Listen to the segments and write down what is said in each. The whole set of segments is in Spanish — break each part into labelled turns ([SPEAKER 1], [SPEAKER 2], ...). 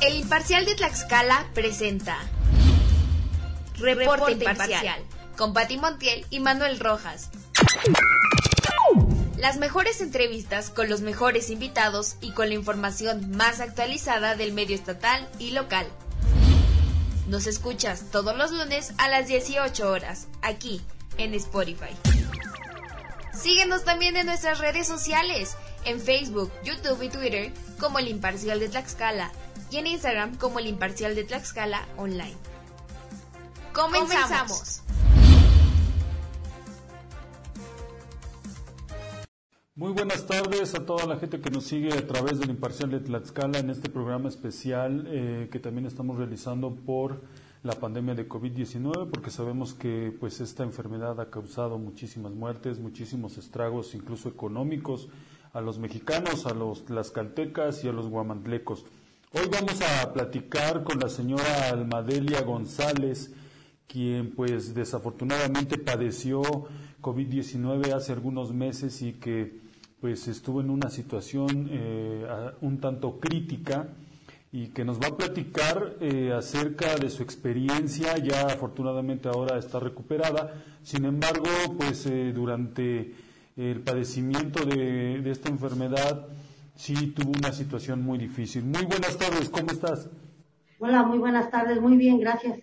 [SPEAKER 1] El Imparcial de Tlaxcala presenta Reporte, Imparcial con Pati Montiel y Manuel Rojas. Las mejores entrevistas con los mejores invitados y con la información más actualizada del medio estatal y local. Nos escuchas todos los lunes a las 18 horas, aquí en Spotify. Síguenos también en nuestras redes sociales, en Facebook, YouTube y Twitter como El Imparcial de Tlaxcala y en Instagram como El Imparcial de Tlaxcala Online. Comenzamos.
[SPEAKER 2] Muy buenas tardes a toda la gente que nos sigue a través del Imparcial de Tlaxcala en este programa especial eh, que también estamos realizando por la pandemia de COVID-19 porque sabemos que pues esta enfermedad ha causado muchísimas muertes, muchísimos estragos incluso económicos a los mexicanos, a los tlaxcaltecas y a los guamantlecos. Hoy vamos a platicar con la señora Almadelia González, quien pues desafortunadamente padeció COVID-19 hace algunos meses y que pues estuvo en una situación eh, un tanto crítica y que nos va a platicar eh, acerca de su experiencia, ya afortunadamente ahora está recuperada, sin embargo, pues eh, durante el padecimiento de, de, esta enfermedad sí tuvo una situación muy difícil. Muy buenas tardes, ¿cómo estás?
[SPEAKER 3] Hola, muy buenas tardes, muy bien, gracias.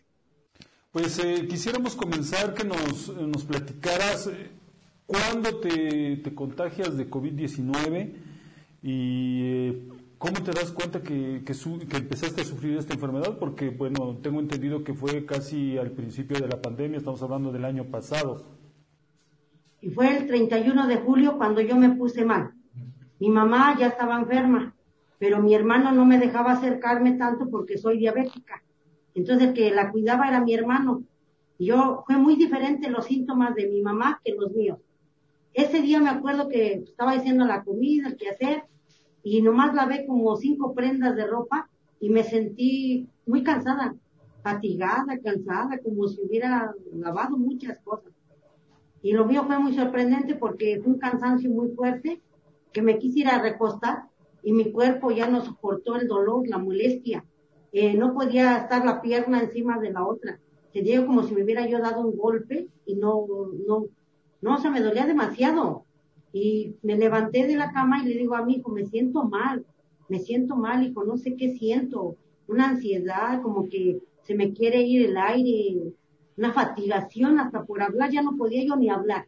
[SPEAKER 2] Pues quisiéramos comenzar que nos, nos platicaras ¿Cuándo te, te contagias de COVID-19 y eh, cómo te das cuenta que, que, que, empezaste a sufrir esta enfermedad? Porque, bueno, tengo entendido que fue casi al principio de la pandemia, estamos hablando del año pasado.
[SPEAKER 3] Y fue el 31 de julio cuando yo me puse mal. Mi mamá ya estaba enferma, pero mi hermano no me dejaba acercarme tanto porque soy diabética. Entonces el que la cuidaba era mi hermano. Y yo, fue muy diferente los síntomas de mi mamá que los míos. Ese día me acuerdo que estaba haciendo la comida, el que hacer, y nomás lavé como cinco prendas de ropa y me sentí muy cansada, fatigada, cansada, como si hubiera lavado muchas cosas. Y lo mío fue muy sorprendente porque fue un cansancio muy fuerte que me quisiera recostar y mi cuerpo ya no soportó el dolor, la molestia. Eh, no podía estar la pierna encima de la otra. Sentía como si me hubiera yo dado un golpe y no, no, no, o sea, me dolía demasiado. Y me levanté de la cama y le digo a mi hijo, me siento mal, me siento mal, hijo, no sé qué siento. Una ansiedad, como que se me quiere ir el aire, una fatigación hasta por hablar, ya no podía yo ni hablar.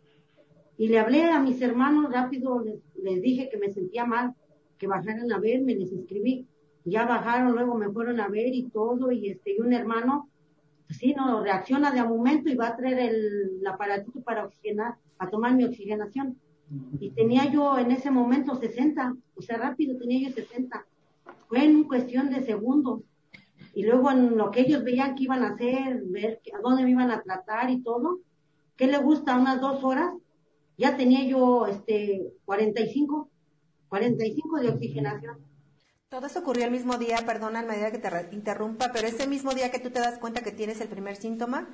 [SPEAKER 3] Y le hablé a mis hermanos rápido, les, dije que me sentía mal, que bajaran a verme, les escribí. Ya bajaron, luego me fueron a ver y todo, y este, y un hermano, pues sí, no, reacciona de a momento y va a traer el, el aparatito para oxigenar a tomar mi oxigenación. Y tenía yo en ese momento 60, o sea, rápido tenía yo 60. Fue en cuestión de segundos. Y luego en lo que ellos veían que iban a hacer, ver a dónde me iban a tratar y todo, ¿qué le gusta? Unas dos horas, ya tenía yo este 45, 45 de oxigenación.
[SPEAKER 4] Todo eso ocurrió el mismo día, perdona en medida que te interrumpa, pero ese mismo día que tú te das cuenta que tienes el primer síntoma,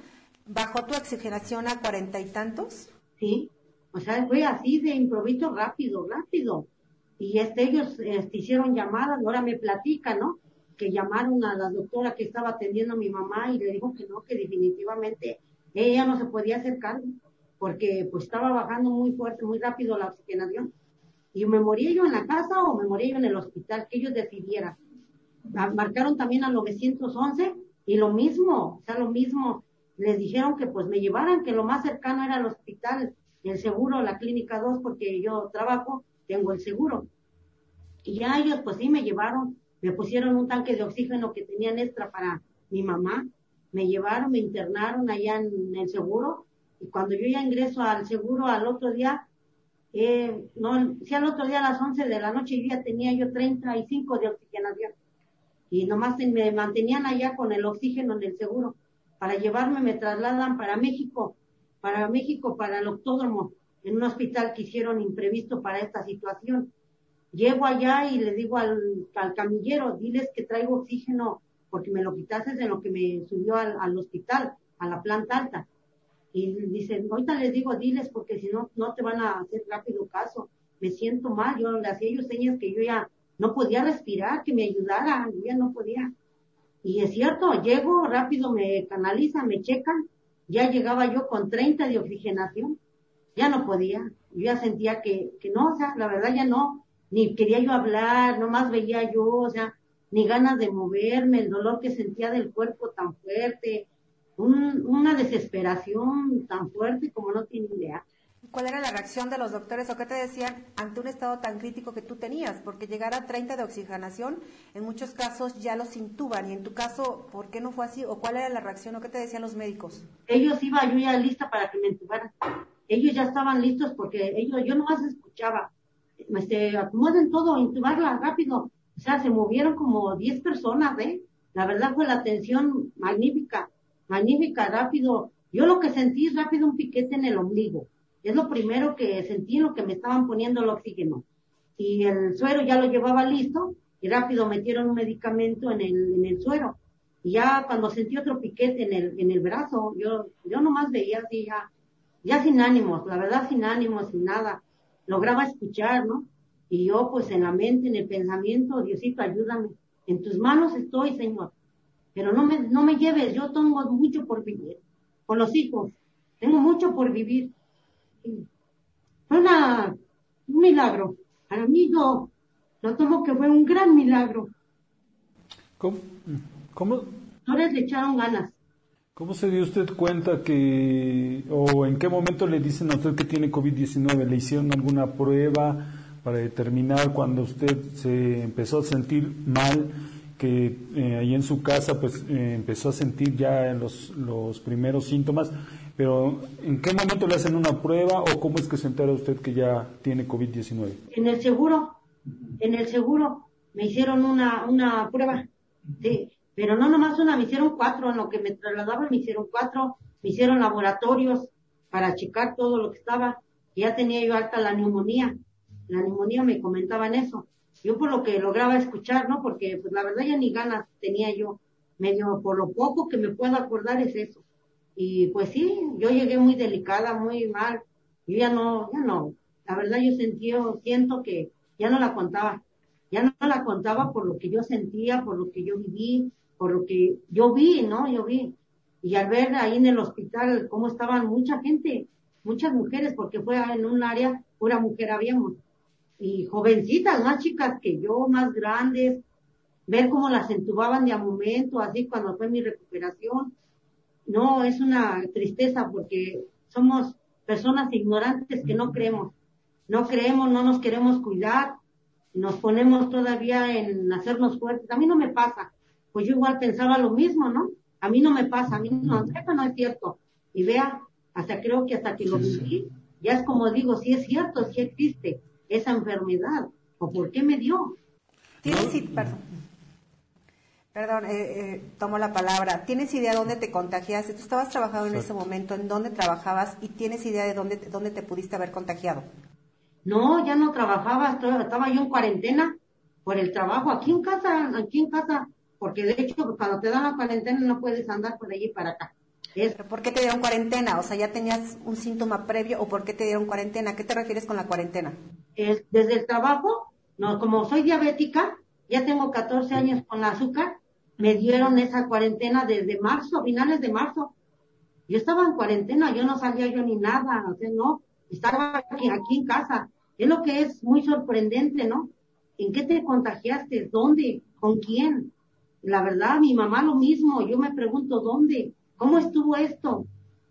[SPEAKER 4] ¿bajó tu oxigenación a cuarenta y tantos?
[SPEAKER 3] ¿sí? O sea, fue así de improviso rápido, rápido. Y este, ellos este, hicieron llamadas, ahora me platican, ¿no? Que llamaron a la doctora que estaba atendiendo a mi mamá y le dijo que no, que definitivamente ella no se podía hacer cargo, porque pues estaba bajando muy fuerte, muy rápido la oxigenación. Y me moría yo en la casa o me moría yo en el hospital, que ellos decidieran. Marcaron también al 911 y lo mismo, o sea, lo mismo les dijeron que pues me llevaran, que lo más cercano era el hospital, el seguro, la clínica 2, porque yo trabajo, tengo el seguro. Y ya ellos pues sí me llevaron, me pusieron un tanque de oxígeno que tenían extra para mi mamá, me llevaron, me internaron allá en el seguro, y cuando yo ya ingreso al seguro al otro día, eh, no, sí al otro día a las 11 de la noche yo ya tenía yo 35 de oxigenación. Y nomás me mantenían allá con el oxígeno en el seguro para llevarme me trasladan para México, para México, para el octódromo, en un hospital que hicieron imprevisto para esta situación. Llego allá y le digo al, al camillero, diles que traigo oxígeno porque me lo quitaste de lo que me subió al, al hospital, a la planta alta. Y dicen, ahorita les digo, diles porque si no, no te van a hacer rápido caso. me siento mal, yo le hacía yo señas que yo ya no podía respirar, que me ayudara, yo ya no podía. Y es cierto, llego, rápido me canalizan, me checan, ya llegaba yo con 30 de oxigenación, ya no podía, yo ya sentía que, que no, o sea, la verdad ya no, ni quería yo hablar, nomás veía yo, o sea, ni ganas de moverme, el dolor que sentía del cuerpo tan fuerte, una desesperación tan fuerte como no tiene idea.
[SPEAKER 4] ¿Cuál era la reacción de los doctores o qué te decían ante un estado tan crítico que tú tenías? Porque llegar a 30 de oxigenación, en muchos casos ya los intuban. Y en tu caso, ¿por qué no fue así? ¿O cuál era la reacción o qué te decían los médicos?
[SPEAKER 3] Ellos iba yo ya lista para que me intubaran. Ellos ya estaban listos porque ellos, yo nomás escuchaba. Se este, acomoden todo, intubarla rápido. O sea, se movieron como 10 personas, ¿eh? La verdad fue la atención magnífica, magnífica, rápido. Yo lo que sentí es rápido un piquete en el ombligo es lo primero que sentí, lo que me estaban poniendo el oxígeno. Y el suero ya lo llevaba listo y rápido metieron un medicamento en el, en el suero. Y ya cuando sentí otro piquete en el, en el brazo, yo, yo nomás veía así ya, ya sin ánimos, la verdad sin ánimos, sin nada. Lograba escuchar, ¿no? Y yo pues en la mente, en el pensamiento, Diosito, ayúdame. En tus manos estoy, Señor. Pero no me, no me lleves, yo tengo mucho por vivir. Con los hijos, tengo mucho por vivir. Fue una, un milagro. Para mí no, lo tomo que fue un gran milagro.
[SPEAKER 2] ¿Cómo? ¿Cómo?
[SPEAKER 3] le echaron ganas.
[SPEAKER 2] ¿Cómo se dio usted cuenta que, o en qué momento le dicen a usted que tiene COVID-19? ¿Le hicieron alguna prueba para determinar cuando usted se empezó a sentir mal, que eh, ahí en su casa pues eh, empezó a sentir ya los, los primeros síntomas? Pero, ¿en qué momento le hacen una prueba o cómo es que se entera usted que ya tiene COVID-19?
[SPEAKER 3] En el seguro, en el seguro me hicieron una, una prueba, sí, pero no nomás una, me hicieron cuatro, en lo que me trasladaban me hicieron cuatro, me hicieron laboratorios para checar todo lo que estaba, ya tenía yo alta la neumonía, la neumonía me comentaban eso, yo por lo que lograba escuchar, ¿no? Porque pues la verdad ya ni ganas tenía yo, medio por lo poco que me puedo acordar es eso y pues sí, yo llegué muy delicada, muy mal. Yo ya no, ya no. La verdad yo sentí, siento que ya no la contaba. Ya no la contaba por lo que yo sentía, por lo que yo viví, por lo que yo vi, ¿no? Yo vi. Y al ver ahí en el hospital cómo estaban mucha gente, muchas mujeres, porque fue en un área, pura mujer habíamos. Y jovencitas, más chicas que yo, más grandes, ver cómo las entubaban de a momento, así cuando fue mi recuperación no, es una tristeza porque somos personas ignorantes que no creemos. No creemos, no nos queremos cuidar, nos ponemos todavía en hacernos fuertes. A mí no me pasa. Pues yo igual pensaba lo mismo, ¿no? A mí no me pasa, a mí no, eso no es cierto. Y vea, hasta creo que hasta que lo viví, ya es como digo, si es cierto, si existe esa enfermedad, o por qué me dio.
[SPEAKER 4] Sí, perdón. Perdón, eh, eh, tomo la palabra. ¿Tienes idea de dónde te contagiaste? Tú estabas trabajando en ese momento, ¿en dónde trabajabas? ¿Y tienes idea de dónde, dónde te pudiste haber contagiado?
[SPEAKER 3] No, ya no trabajaba, estaba yo en cuarentena por el trabajo, aquí en casa, aquí en casa, porque de hecho cuando te dan la cuarentena no puedes andar por allí para acá.
[SPEAKER 4] ¿Por qué te dieron cuarentena? O sea, ¿ya tenías un síntoma previo o por qué te dieron cuarentena? ¿Qué te refieres con la cuarentena?
[SPEAKER 3] Es, desde el trabajo, no, como soy diabética, ya tengo 14 años con la azúcar, me dieron esa cuarentena desde marzo, finales de marzo. Yo estaba en cuarentena, yo no salía yo ni nada, o sea, no, estaba aquí, aquí en casa. Es lo que es muy sorprendente, ¿no? ¿En qué te contagiaste? ¿Dónde? ¿Con quién? La verdad, mi mamá lo mismo, yo me pregunto, ¿dónde? ¿Cómo estuvo esto?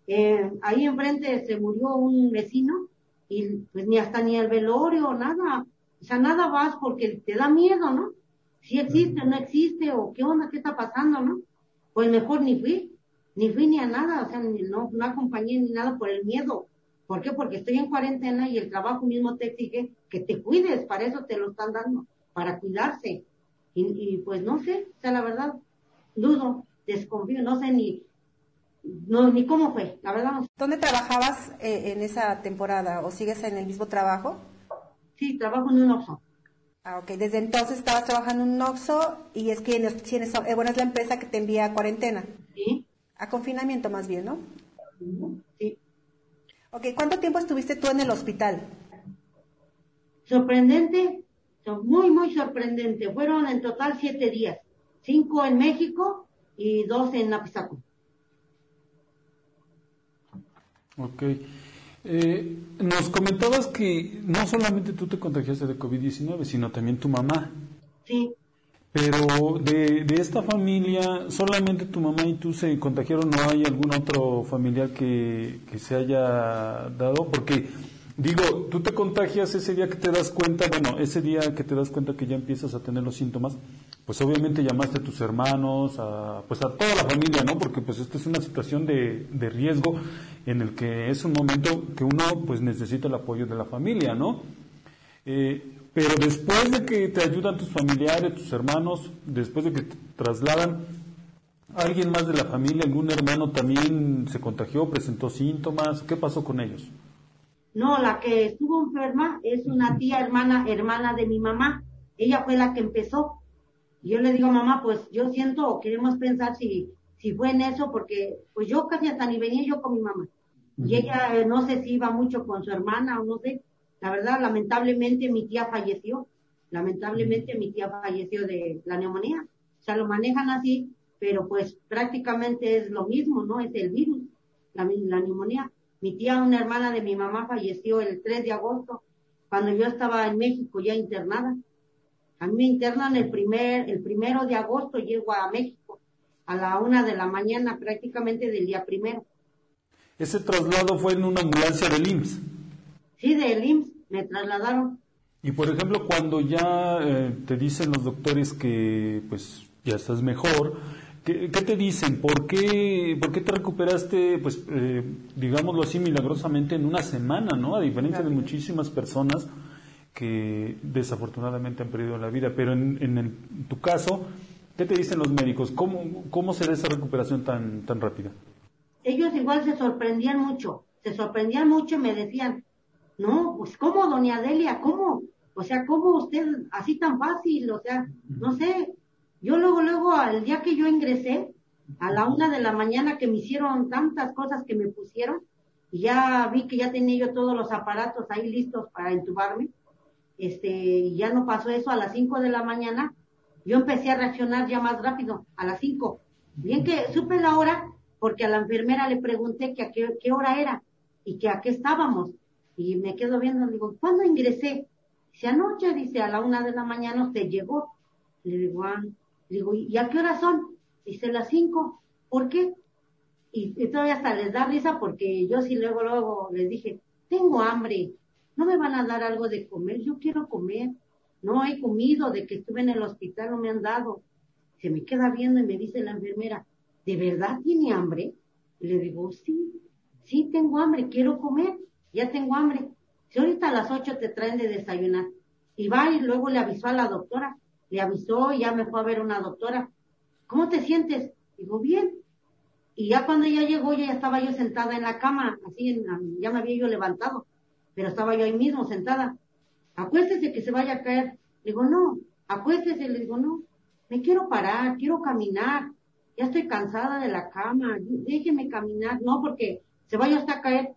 [SPEAKER 3] Eh, ahí enfrente se murió un vecino y pues ni hasta ni el velorio, nada. O sea, nada vas porque te da miedo, ¿no? si existe o no existe, o qué onda, qué está pasando, ¿no? Pues mejor ni fui, ni fui ni a nada, o sea, no, no acompañé ni nada por el miedo. ¿Por qué? Porque estoy en cuarentena y el trabajo mismo te exige que te cuides, para eso te lo están dando, para cuidarse. Y, pues no sé, o sea, la verdad, dudo, desconfío, no sé ni, no, ni cómo fue, la verdad no sé.
[SPEAKER 4] ¿Dónde trabajabas eh, en esa temporada o sigues en el mismo trabajo?
[SPEAKER 3] Sí, trabajo en un oso.
[SPEAKER 4] Ah, ok. Desde entonces estabas trabajando en un Oxxo y es que tienes, eh, bueno, es la empresa que te envía a cuarentena.
[SPEAKER 3] Sí.
[SPEAKER 4] A confinamiento más bien, ¿no?
[SPEAKER 3] Sí.
[SPEAKER 4] Ok, ¿cuánto tiempo estuviste tú en el hospital?
[SPEAKER 3] Sorprendente, muy, muy sorprendente. Fueron en total siete días, cinco en México y dos en Apizaco.
[SPEAKER 2] Ok. Eh, nos comentabas que no solamente tú te contagiaste de COVID-19, sino también tu mamá.
[SPEAKER 3] Sí.
[SPEAKER 2] Pero de, de, esta familia, solamente tu mamá y tú se contagiaron, ¿no hay algún otro familiar que, que se haya dado? Porque Digo, tú te contagias ese día que te das cuenta, bueno, ese día que te das cuenta que ya empiezas a tener los síntomas, pues obviamente llamaste a tus hermanos, a, pues a toda la familia, ¿no? Porque pues esta es una situación de, de riesgo en el que es un momento que uno pues necesita el apoyo de la familia, ¿no? Eh, pero después de que te ayudan tus familiares, tus hermanos, después de que te trasladan, ¿alguien más de la familia, algún hermano también se contagió, presentó síntomas? ¿Qué pasó con ellos?
[SPEAKER 3] No, la que estuvo enferma es una tía hermana, hermana de mi mamá. Ella fue la que empezó. Y yo le digo, mamá, pues yo siento o queremos pensar si, si fue en eso, porque pues yo casi hasta ni venía yo con mi mamá. Y ella eh, no sé si iba mucho con su hermana o no sé. La verdad, lamentablemente mi tía falleció. Lamentablemente mi tía falleció de la neumonía. O sea, lo manejan así, pero pues prácticamente es lo mismo, ¿no? Es el virus, la, neumonía. Mi tía, una hermana de mi mamá, falleció el 3 de agosto, cuando yo estaba en México ya internada. A mí me internan el primer, el primero de agosto, llego a México a la una de la mañana, prácticamente del día primero.
[SPEAKER 2] ¿Ese traslado fue en una ambulancia del IMSS?
[SPEAKER 3] Sí, del IMSS, me trasladaron.
[SPEAKER 2] Y por ejemplo, cuando ya eh, te dicen los doctores que pues ya estás mejor, ¿Qué, te dicen? ¿Por qué, ¿Por qué te recuperaste, pues, eh, digámoslo así, milagrosamente en una semana, ¿no? A diferencia de muchísimas personas que desafortunadamente han perdido la vida. Pero en, en, tu caso, ¿qué te dicen los médicos? ¿Cómo, cómo se da esa recuperación tan, tan rápida?
[SPEAKER 3] Ellos igual se sorprendían mucho, se sorprendían mucho y me decían, no, pues ¿cómo, doña Delia? ¿Cómo? O sea, ¿cómo usted así tan fácil? O sea, no sé, yo luego, luego, al día que yo ingresé, a la una de la mañana que me hicieron tantas cosas que me pusieron, y ya vi que ya tenía yo todos los aparatos ahí listos para entubarme, este, y ya no pasó eso a las cinco de la mañana, yo empecé a reaccionar ya más rápido, a las cinco. Bien que supe la hora, porque a la enfermera le pregunté que a qué, qué hora era y que a qué estábamos. Y me quedo viendo, digo, ¿cuándo ingresé? Dice, anoche, dice, a la una de la mañana usted llegó. Le digo, ah, digo, ¿y a qué hora son? Dice las cinco. ¿Por qué? Y, todavía hasta les da risa porque yo sí luego, luego les dije, tengo hambre, no me van a dar algo de comer, yo quiero comer. No he comido, de que estuve en el hospital no me han dado. Se me queda viendo y me dice la enfermera, ¿de verdad tiene hambre? Y le digo, sí, sí tengo hambre, quiero comer, ya tengo hambre. Si ahorita a las ocho te traen de desayunar. Y va y luego le avisó a la doctora, le avisó ya me fue a ver una doctora. ¿Cómo te sientes? Digo, bien. Y ya cuando ella llegó, ya estaba yo sentada en la cama, así, ya me había yo levantado, pero estaba yo ahí mismo sentada. Acuéstese que se vaya a caer. Digo, no, acuéstese. Le digo, no, me quiero parar, quiero caminar. Ya estoy cansada de la cama, déjeme caminar. No, porque se vaya hasta a caer.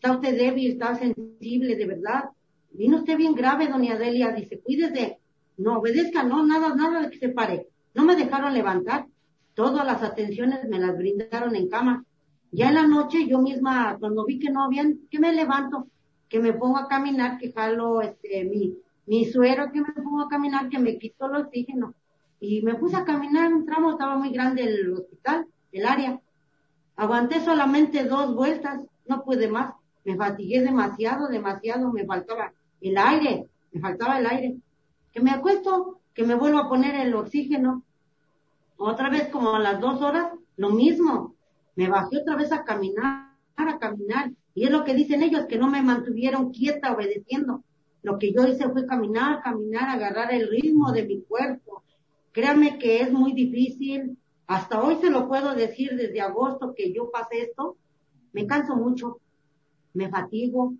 [SPEAKER 3] Está usted débil, está sensible, de verdad. Vino usted bien grave, doña Delia. Dice, cuídese no obedezca, no, nada, nada de que se pare. No me dejaron levantar. Todas las atenciones me las brindaron en cama. Ya en la noche yo misma, cuando vi que no habían, que me levanto, que me pongo a caminar, que jalo este, mi, mi suero, que me pongo a caminar, que me quito el oxígeno. Y me puse a caminar un tramo, estaba muy grande el hospital, el área. Aguanté solamente dos vueltas, no pude más. Me fatigué demasiado, demasiado, me faltaba el aire, me faltaba el aire que me acuesto, que me vuelvo a poner el oxígeno. Otra vez como a las dos horas, lo mismo. Me bajé otra vez a caminar, a caminar. Y es lo que dicen ellos, que no me mantuvieron quieta obedeciendo. Lo que yo hice fue caminar, caminar, agarrar el ritmo de mi cuerpo. Créanme que es muy difícil. Hasta hoy se lo puedo decir desde agosto que yo pasé esto. Me canso mucho, me fatigo,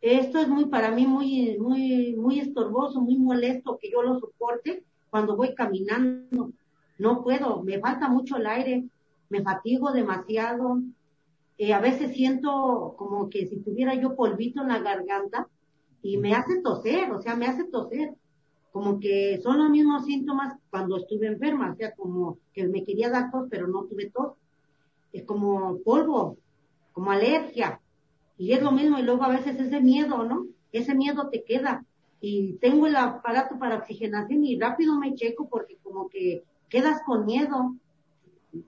[SPEAKER 3] esto es muy para mí muy muy muy estorboso, muy molesto que yo lo soporte cuando voy caminando. No puedo, me falta mucho el aire, me fatigo demasiado. Eh, a veces siento como que si tuviera yo polvito en la garganta y me hace toser, o sea, me hace toser. Como que son los mismos síntomas cuando estuve enferma, o sea, como que me quería dar tos, pero no tuve tos. Es como polvo, como alergia. Y es lo mismo, y luego a veces ese miedo, ¿no? Ese miedo te queda. Y tengo el aparato para oxigenación y rápido me checo porque como que quedas con miedo,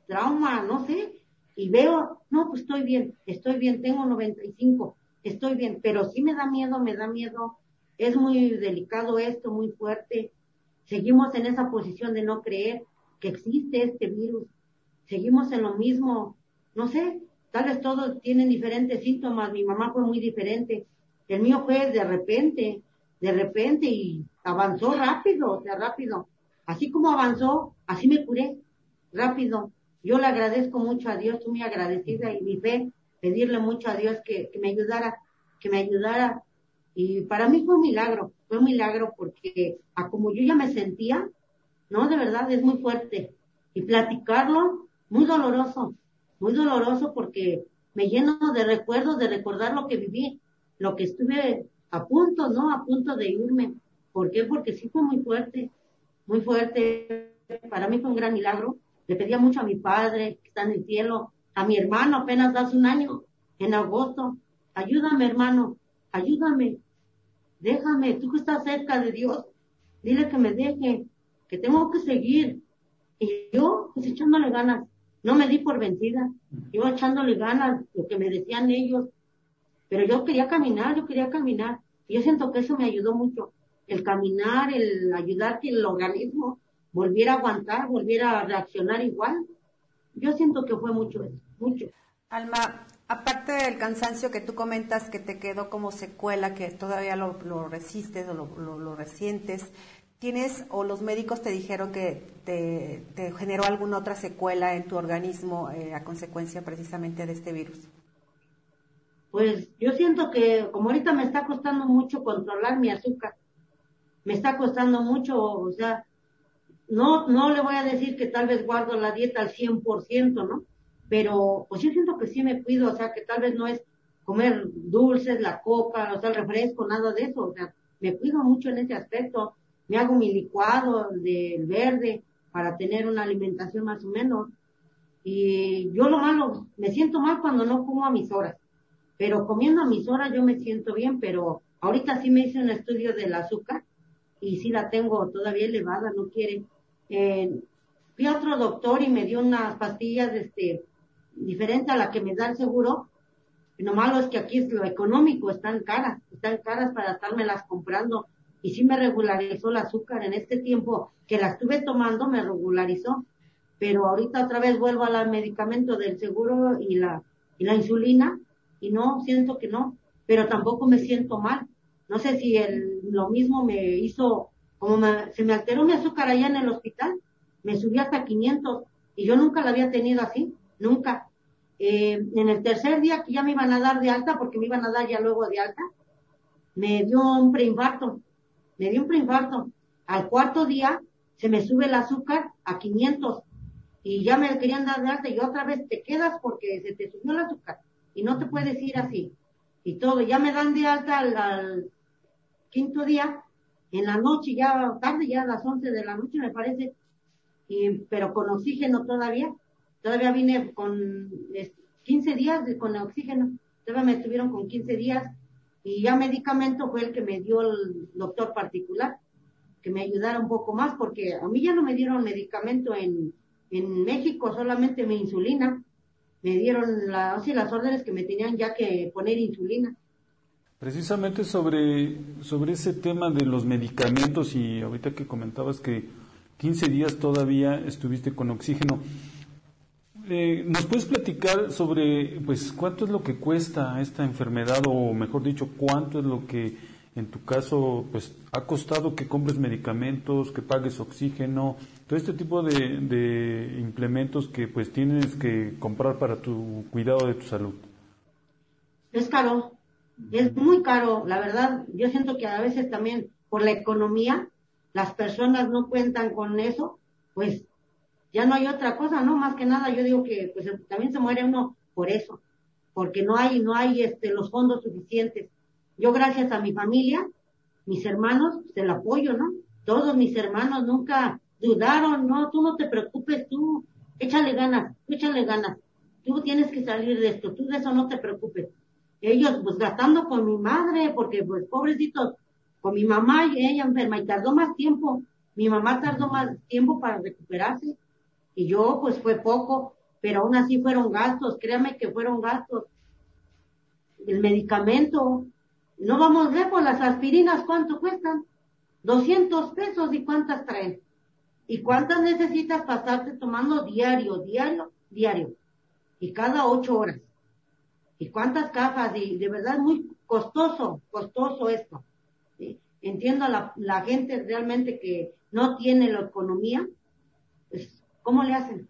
[SPEAKER 3] trauma, no sé, y veo, no, pues estoy bien, estoy bien, tengo 95, estoy bien, pero sí me da miedo, me da miedo, es muy delicado esto, muy fuerte. Seguimos en esa posición de no creer que existe este virus, seguimos en lo mismo, no sé, tal todos tienen diferentes síntomas, mi mamá fue muy diferente, el mío fue de repente, de repente y avanzó rápido, o sea, rápido. Así como avanzó, así me curé, rápido. Yo le agradezco mucho a Dios, muy agradecida y mi fe, pedirle mucho a Dios que, me ayudara, que me ayudara. Y para mí fue un milagro, fue un milagro porque a como yo ya me sentía, no, de verdad es muy fuerte. Y platicarlo, muy doloroso, muy doloroso porque me lleno de recuerdos, de recordar lo que viví, lo que estuve a punto, ¿no? A punto de irme. ¿Por qué? Porque sí fue muy fuerte, muy fuerte. Para mí fue un gran milagro le pedía mucho a mi padre, que está en el cielo, a mi hermano, apenas hace un año, en agosto. Ayúdame, hermano, ayúdame. Déjame, tú que estás cerca de Dios, dile que me deje, que tengo que seguir. Y yo, pues echándole ganas, no me di por vencida, iba echándole ganas, lo que me decían ellos. Pero yo quería caminar, yo quería caminar. Yo siento que eso me ayudó mucho. El caminar, el ayudar que el organismo volviera a aguantar, volviera a reaccionar igual. Yo siento que fue mucho eso, mucho.
[SPEAKER 4] Alma, aparte del cansancio que tú comentas que te quedó como secuela, que todavía lo, resistes o lo, resientes, ¿tienes o los médicos te dijeron que te, generó alguna otra secuela en tu organismo eh, a consecuencia precisamente de este virus?
[SPEAKER 3] Pues yo siento que como ahorita me está costando mucho controlar mi azúcar, me está costando mucho, o sea, no, no le voy a decir que tal vez guardo la dieta al 100%, ¿no? Pero pues yo siento que sí me cuido, o sea, que tal vez no es comer dulces, la coca, o sea, el refresco, nada de eso, o sea, me cuido mucho en ese aspecto, me hago mi licuado del verde para tener una alimentación más o menos. Y yo lo malo, me siento mal cuando no como a mis horas, pero comiendo a mis horas yo me siento bien, pero ahorita sí me hice un estudio del azúcar y sí la tengo todavía elevada, no quiere fui a otro doctor y me dio unas pastillas este, diferentes a la que me da el seguro. Lo malo es que aquí es lo económico, están caras, están caras para estármelas comprando. Y sí me regularizó el azúcar en este tiempo que la estuve tomando, me regularizó. Pero ahorita otra vez vuelvo al medicamento del seguro y la, y la insulina y no, siento que no, pero tampoco me siento mal. No sé si el, lo mismo me hizo como se me alteró mi azúcar allá en el hospital, me subí hasta 500 y yo nunca la había tenido así, nunca. Eh, en el tercer día que ya me iban a dar de alta, porque me iban a dar ya luego de alta, me dio un preinfarto, me dio un preinfarto. Al cuarto día se me sube el azúcar a 500 y ya me querían dar de alta. Y otra vez te quedas porque se te subió el azúcar. Y no te puedes ir así. Y todo, ya me dan de alta al quinto día. En la noche, ya tarde, ya a las 11 de la noche me parece, y, pero con oxígeno todavía, todavía vine con 15 días con oxígeno, todavía me estuvieron con 15 días y ya medicamento fue el que me dio el doctor particular, que me ayudara un poco más, porque a mí ya no me dieron medicamento en, en México, solamente mi insulina, me dieron la, las órdenes que me tenían ya que poner insulina.
[SPEAKER 2] Precisamente sobre, sobre ese tema de los medicamentos y ahorita que comentabas que 15 días todavía estuviste con oxígeno, eh, ¿nos puedes platicar sobre pues cuánto es lo que cuesta esta enfermedad o mejor dicho, cuánto es lo que en tu caso pues ha costado que compres medicamentos, que pagues oxígeno, todo este tipo de, de implementos que pues tienes que comprar para tu cuidado de tu salud?
[SPEAKER 3] Es caro, es muy caro, la verdad, yo siento que a veces también por la economía, las personas no cuentan con eso, pues ya no hay otra cosa, ¿no? Más que nada yo digo que pues también se muere uno por eso, porque no hay, no hay este, los fondos suficientes. Yo gracias a mi familia, mis hermanos, pues, el apoyo, ¿no? Todos mis hermanos nunca dudaron, no, tú no te preocupes, tú échale ganas, échale ganas, tú tienes que salir de esto, tú de eso no te preocupes. Ellos pues gastando con mi madre, porque pues pobrecitos, con mi mamá y ella enferma y tardó más tiempo, mi mamá tardó más tiempo para recuperarse y yo pues fue poco, pero aún así fueron gastos, créame que fueron gastos. El medicamento, no vamos lejos, las aspirinas, ¿cuánto cuestan? 200 pesos y cuántas traen. ¿Y cuántas necesitas pasarte tomando diario, diario, diario? Y cada ocho horas. ¿Y cuántas cajas? Y de verdad muy costoso, costoso esto. Entiendo a la, la, gente realmente que no tiene la economía, pues, ¿cómo le hacen?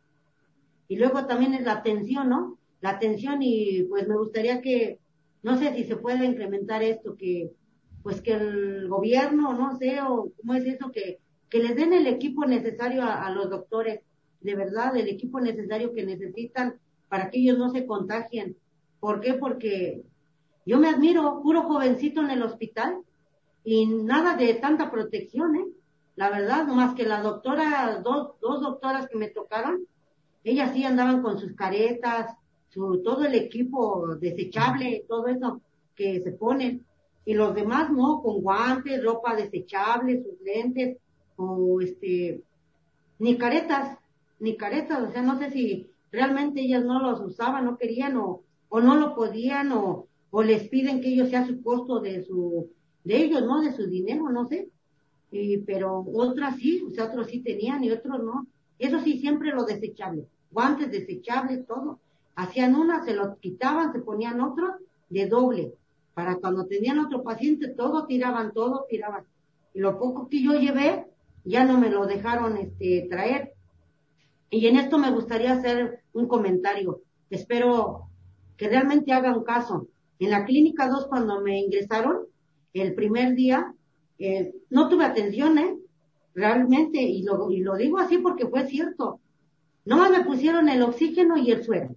[SPEAKER 3] Y luego también es la atención, ¿no? La atención y pues me gustaría que, no sé si se puede incrementar esto, que pues que el gobierno, no sé, o cómo es eso, que, que les den el equipo necesario a, a los doctores, de verdad, el equipo necesario que necesitan para que ellos no se contagien. ¿Por qué? Porque yo me admiro, puro jovencito en el hospital y nada de tanta protección, ¿eh? La verdad, más que la doctora, dos, dos doctoras que me tocaron, ellas sí andaban con sus caretas, su, todo el equipo desechable, todo eso que se ponen. Y los demás no, con guantes, ropa desechable, sus lentes, o este, ni caretas, ni caretas, o sea, no sé si realmente ellas no los usaban, no querían o, o no lo podían o, o les piden que ellos sea su costo de su, de ellos, ¿no? De su dinero, no sé. Y, pero otras sí, o sea, otros sí tenían y otros no. Eso sí, siempre lo desechable. Guantes desechables, todo. Hacían una, se lo quitaban, se ponían otros de doble. Para cuando tenían otro paciente, todo tiraban, todo tiraban. Y lo poco que yo llevé, ya no me lo dejaron este, traer. Y en esto me gustaría hacer un comentario. Espero que realmente hagan caso. En la clínica 2, cuando me ingresaron, el primer día, eh, no tuve atención, ¿eh? Realmente, y lo, y lo digo así porque fue cierto. No me pusieron el oxígeno y el suero.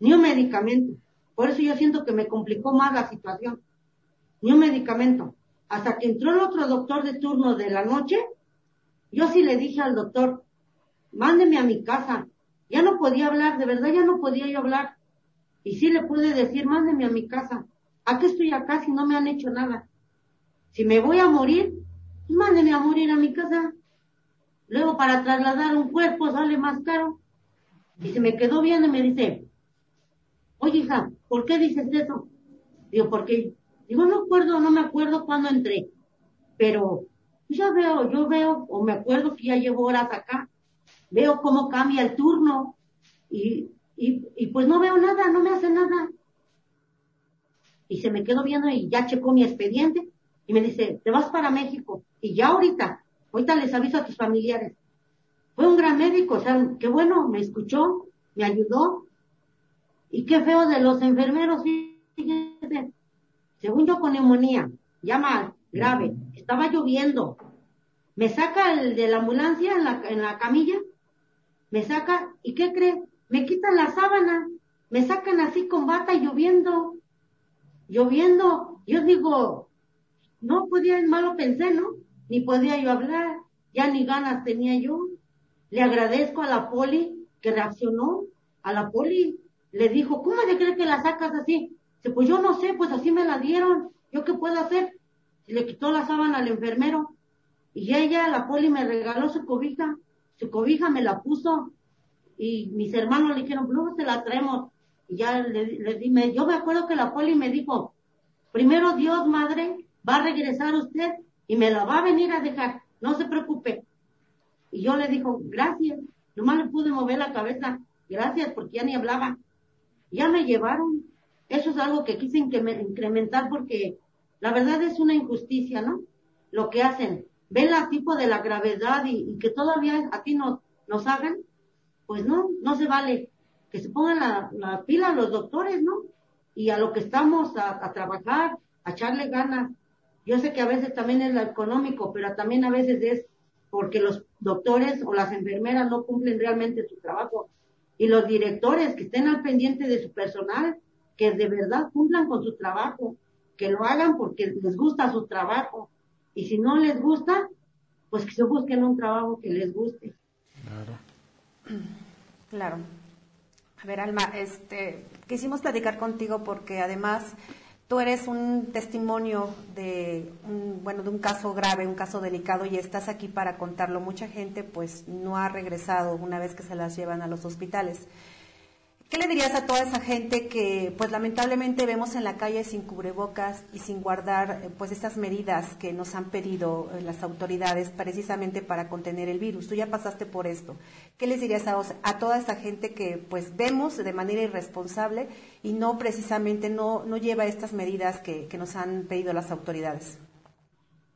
[SPEAKER 3] Ni un medicamento. Por eso yo siento que me complicó más la situación. Ni un medicamento. Hasta que entró el otro doctor de turno de la noche, yo sí le dije al doctor, mándeme a mi casa. Ya no podía hablar, de verdad ya no podía yo hablar. Y sí le pude decir, mándeme a mi casa. ¿A qué estoy acá si no me han hecho nada? Si me voy a morir, mándeme a morir a mi casa. Luego para trasladar un cuerpo sale más caro. Y se me quedó viendo y me dice, oye hija, ¿por qué dices eso? Digo, porque, digo, no acuerdo, no me acuerdo cuándo entré, pero ya veo, yo veo, o me acuerdo que ya llevo horas acá, veo cómo cambia el turno y, y, y pues no veo nada, no me hace nada. Y se me quedó viendo y ya checó mi expediente y me dice, te vas para México y ya ahorita, ahorita les aviso a tus familiares. Fue un gran médico, o sea, qué bueno, me escuchó, me ayudó. Y qué feo de los enfermeros, fíjate. Según yo con neumonía, ya mal, grave, estaba lloviendo. Me saca el de la ambulancia en la, en la camilla, me saca, ¿y qué cree? Me quitan la sábana, me sacan así con bata lloviendo, lloviendo. Yo digo, no podía, malo pensé, ¿no? Ni podía yo hablar, ya ni ganas tenía yo. Le agradezco a la poli que reaccionó, a la poli, le dijo, ¿cómo de crees que la sacas así? Dice, pues yo no sé, pues así me la dieron, ¿yo qué puedo hacer? le quitó la sábana al enfermero y ella, la poli, me regaló su cobija, su cobija me la puso y mis hermanos le dijeron, no, se la traemos. Y ya le, le dije, yo me acuerdo que la poli me dijo, primero Dios, madre, va a regresar usted y me la va a venir a dejar, no se preocupe. Y yo le dijo, gracias, nomás le pude mover la cabeza, gracias, porque ya ni hablaba. Ya me llevaron. Eso es algo que quise incrementar porque la verdad es una injusticia, ¿no? Lo que hacen. Ven la tipo de la gravedad y, que todavía a ti nos, nos hagan, pues no, no se vale. Que se pongan la, la pila los doctores, ¿no? Y a lo que estamos a, a trabajar, a echarle ganas. Yo sé que a veces también es lo económico, pero también a veces es porque los doctores o las enfermeras no cumplen realmente su trabajo. Y los directores que estén al pendiente de su personal, que de verdad cumplan con su trabajo, que lo hagan porque les gusta su trabajo. Y si no les gusta, pues que se busquen un trabajo que les guste.
[SPEAKER 4] Claro. Claro. A ver, Alma, este, quisimos platicar contigo porque además tú eres un testimonio de un, bueno, de un caso grave, un caso delicado y estás aquí para contarlo. Mucha gente pues no ha regresado una vez que se las llevan a los hospitales. ¿Qué le dirías a toda esa gente que, pues lamentablemente vemos en la calle sin cubrebocas y sin guardar, eh, pues estas medidas que nos han pedido eh, las autoridades precisamente para contener el virus? Tú ya pasaste por esto. ¿Qué les dirías a, a toda esa gente que, pues vemos de manera irresponsable y no precisamente no, no lleva estas medidas que, que nos han pedido las autoridades?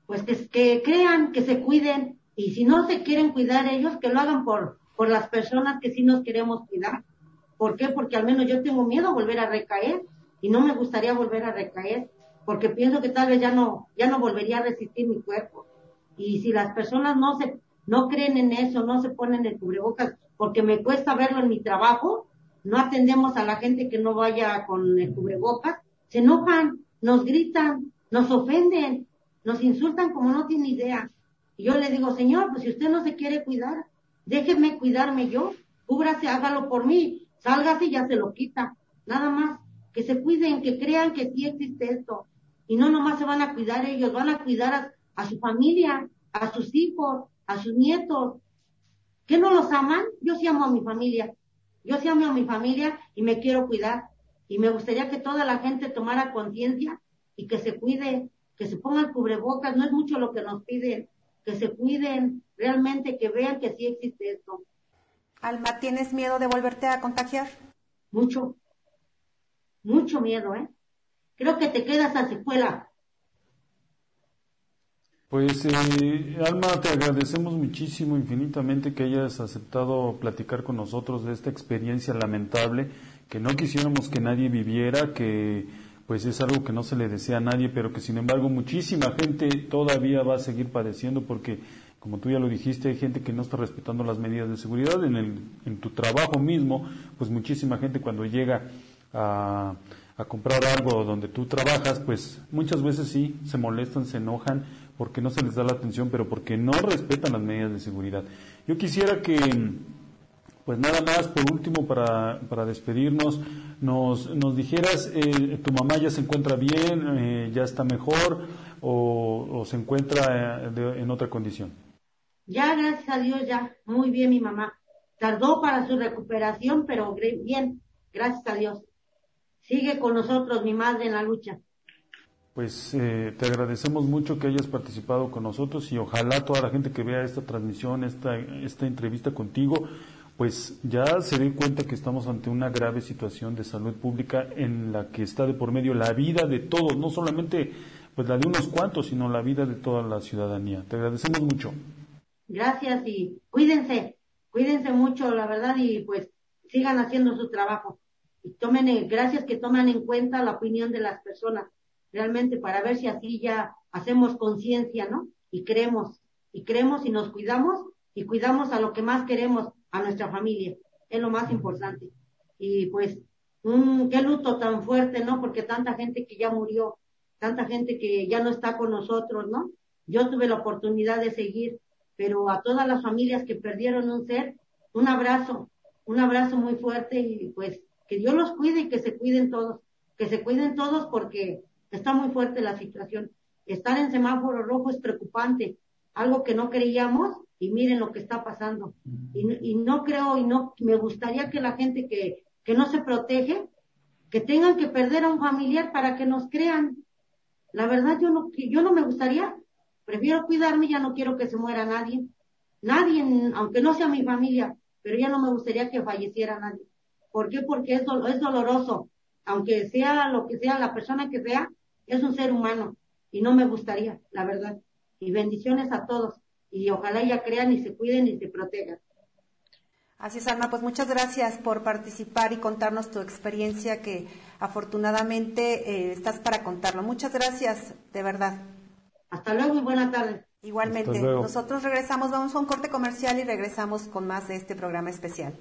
[SPEAKER 3] Pues que, que crean, que se cuiden y si no se quieren cuidar ellos, que lo hagan por, por las personas que sí nos queremos cuidar ¿Por qué? Porque al menos yo tengo miedo a volver a recaer y no me gustaría volver a recaer porque pienso que tal vez ya no, ya no volvería a resistir mi cuerpo. Y si las personas no se, no creen en eso, no se ponen el cubrebocas, porque me cuesta verlo en mi trabajo, no atendemos a la gente que no vaya con el cubrebocas, se enojan, nos gritan, nos ofenden, nos insultan como no tiene idea. Y yo le digo, señor, pues si usted no se quiere cuidar, déjeme cuidarme yo, cúbrase, hágalo por mí, Salga y ya se lo quita. Nada más. Que se cuiden, que crean que sí existe esto. Y no nomás se van a cuidar ellos, van a cuidar a, su familia, a sus hijos, a sus nietos. ¿Que no los aman? Yo sí amo a mi familia. Yo sí amo a mi familia y me quiero cuidar. Y me gustaría que toda la gente tomara conciencia y que se cuide, que se pongan cubrebocas. No es mucho lo que nos piden. Que se cuiden, realmente que vean que sí existe esto.
[SPEAKER 4] Alma, ¿tienes miedo de volverte a contagiar?
[SPEAKER 3] Mucho, mucho miedo, ¿eh? Creo que te quedas a secuela.
[SPEAKER 2] Pues, eh, Alma, te agradecemos muchísimo, infinitamente, que hayas aceptado platicar con nosotros de esta experiencia lamentable, que no quisiéramos que nadie viviera, que pues es algo que no se le desea a nadie, pero que sin embargo muchísima gente todavía va a seguir padeciendo porque como tú ya lo dijiste, hay gente que no está respetando las medidas de seguridad. En, el, en tu trabajo mismo, pues muchísima gente cuando llega a, a comprar algo donde tú trabajas, pues muchas veces sí se molestan, se enojan porque no se les da la atención, pero porque no respetan las medidas de seguridad. Yo quisiera que, pues nada más, por último, para, para despedirnos, nos, nos dijeras, eh, tu mamá ya se encuentra bien, eh, ya está mejor o, se encuentra eh, en otra condición.
[SPEAKER 3] Ya, gracias a Dios, ya, muy bien mi mamá. Tardó para su recuperación, pero bien, gracias a Dios. Sigue con nosotros mi madre en la lucha.
[SPEAKER 2] Pues eh, te agradecemos mucho que hayas participado con nosotros y ojalá toda la gente que vea esta transmisión, esta, esta entrevista contigo, pues ya se dé cuenta que estamos ante una grave situación de salud pública en la que está de por medio la vida de todos, no solamente pues la de unos cuantos, sino la vida de toda la ciudadanía. Te agradecemos mucho.
[SPEAKER 3] Gracias y cuídense, cuídense mucho, la verdad, y pues sigan haciendo su trabajo. Y tomen, gracias que toman en cuenta la opinión de las personas, realmente para ver si así ya hacemos conciencia, ¿no? Y creemos, y creemos y nos cuidamos y cuidamos a lo que más queremos, a nuestra familia. Es lo más importante. Y pues, un, qué luto tan fuerte, ¿no? Porque tanta gente que ya murió, tanta gente que ya no está con nosotros, ¿no? Yo tuve la oportunidad de seguir pero a todas las familias que perdieron un ser, un abrazo, un abrazo muy fuerte y pues que Dios los cuide y que se cuiden todos, que se cuiden todos porque está muy fuerte la situación. Estar en semáforo rojo es preocupante, algo que no creíamos y miren lo que está pasando. Y, y no creo y no, me gustaría que la gente que, que no se protege, que tengan que perder a un familiar para que nos crean. La verdad yo no, yo no me gustaría Prefiero cuidarme, ya no quiero que se muera nadie. Nadie, aunque no sea mi familia, pero ya no me gustaría que falleciera nadie. ¿Por qué? Porque es, es doloroso. Aunque sea lo que sea, la persona que sea, es un ser humano. Y no me gustaría, la verdad. Y bendiciones a todos. Y ojalá ya crean y se cuiden y se protejan.
[SPEAKER 4] Así es, Alma. Pues muchas gracias por participar y contarnos tu experiencia que afortunadamente eh, estás para contarlo. Muchas gracias, de verdad.
[SPEAKER 3] Hasta luego y buena tarde.
[SPEAKER 4] Igualmente, nosotros regresamos, vamos a un corte comercial y regresamos con más de este programa especial.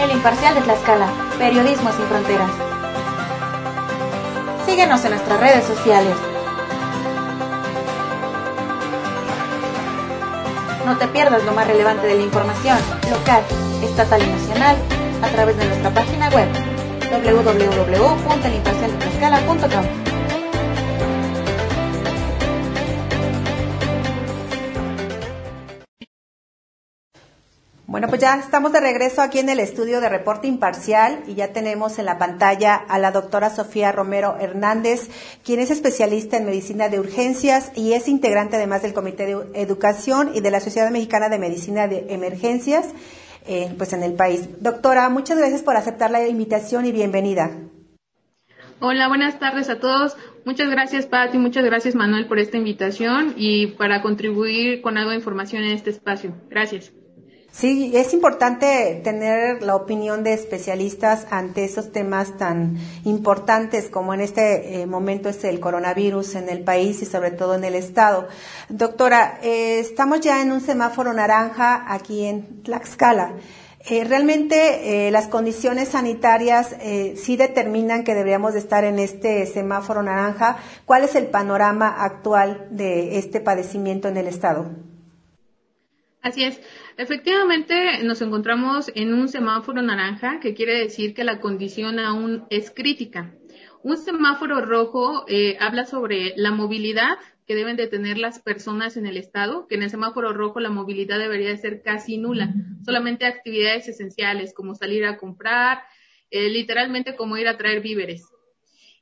[SPEAKER 5] El Imparcial de Tlaxcala, Periodismo sin Fronteras.
[SPEAKER 4] Síguenos en nuestras redes sociales. No te pierdas lo más relevante de la información local, estatal y nacional a través de nuestra página web www.elimparcialtlascala.com. Bueno, pues ya estamos de regreso aquí en el estudio de reporte imparcial y ya tenemos en la pantalla a la doctora Sofía Romero Hernández, quien es especialista en medicina de urgencias y es integrante además del Comité de Educación y de la Sociedad Mexicana de Medicina de Emergencias, eh, pues en el país. Doctora, muchas gracias por aceptar la invitación y bienvenida.
[SPEAKER 5] Hola, buenas tardes a todos. Muchas gracias, Pati, muchas gracias, Manuel, por esta invitación y para contribuir con algo de información en este espacio. Gracias.
[SPEAKER 4] Sí, es importante tener la opinión de especialistas ante esos temas tan importantes como en este eh, momento es el coronavirus en el país y sobre todo en el Estado. Doctora, eh, estamos ya en un semáforo naranja aquí en Tlaxcala. Eh, realmente las condiciones sanitarias sí determinan que deberíamos de estar en este semáforo naranja. ¿Cuál es el panorama actual de este padecimiento en el Estado?
[SPEAKER 5] Así es. Efectivamente, nos encontramos en un semáforo naranja, que quiere decir que la condición aún es crítica. Un semáforo rojo eh, habla sobre la movilidad que deben de tener las personas en el estado, que en el semáforo rojo la movilidad debería de ser casi nula, solamente actividades esenciales como salir a comprar, eh, literalmente como ir a traer víveres.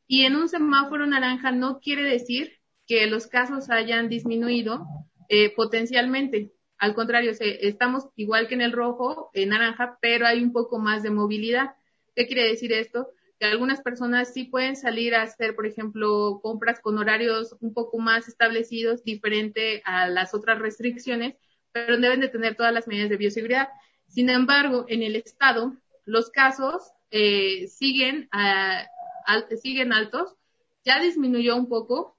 [SPEAKER 5] Y en un semáforo naranja no quiere decir que los casos hayan disminuido eh, potencialmente. Al contrario, estamos igual que en el rojo, en naranja, pero hay un poco más de movilidad. ¿Qué quiere decir esto? Que algunas personas sí pueden salir a hacer, por ejemplo, compras con horarios un poco más establecidos, diferente a las otras restricciones, pero deben de tener todas las medidas de bioseguridad. Sin embargo, en el estado, los casos eh, siguen, siguen altos. Ya disminuyó un poco,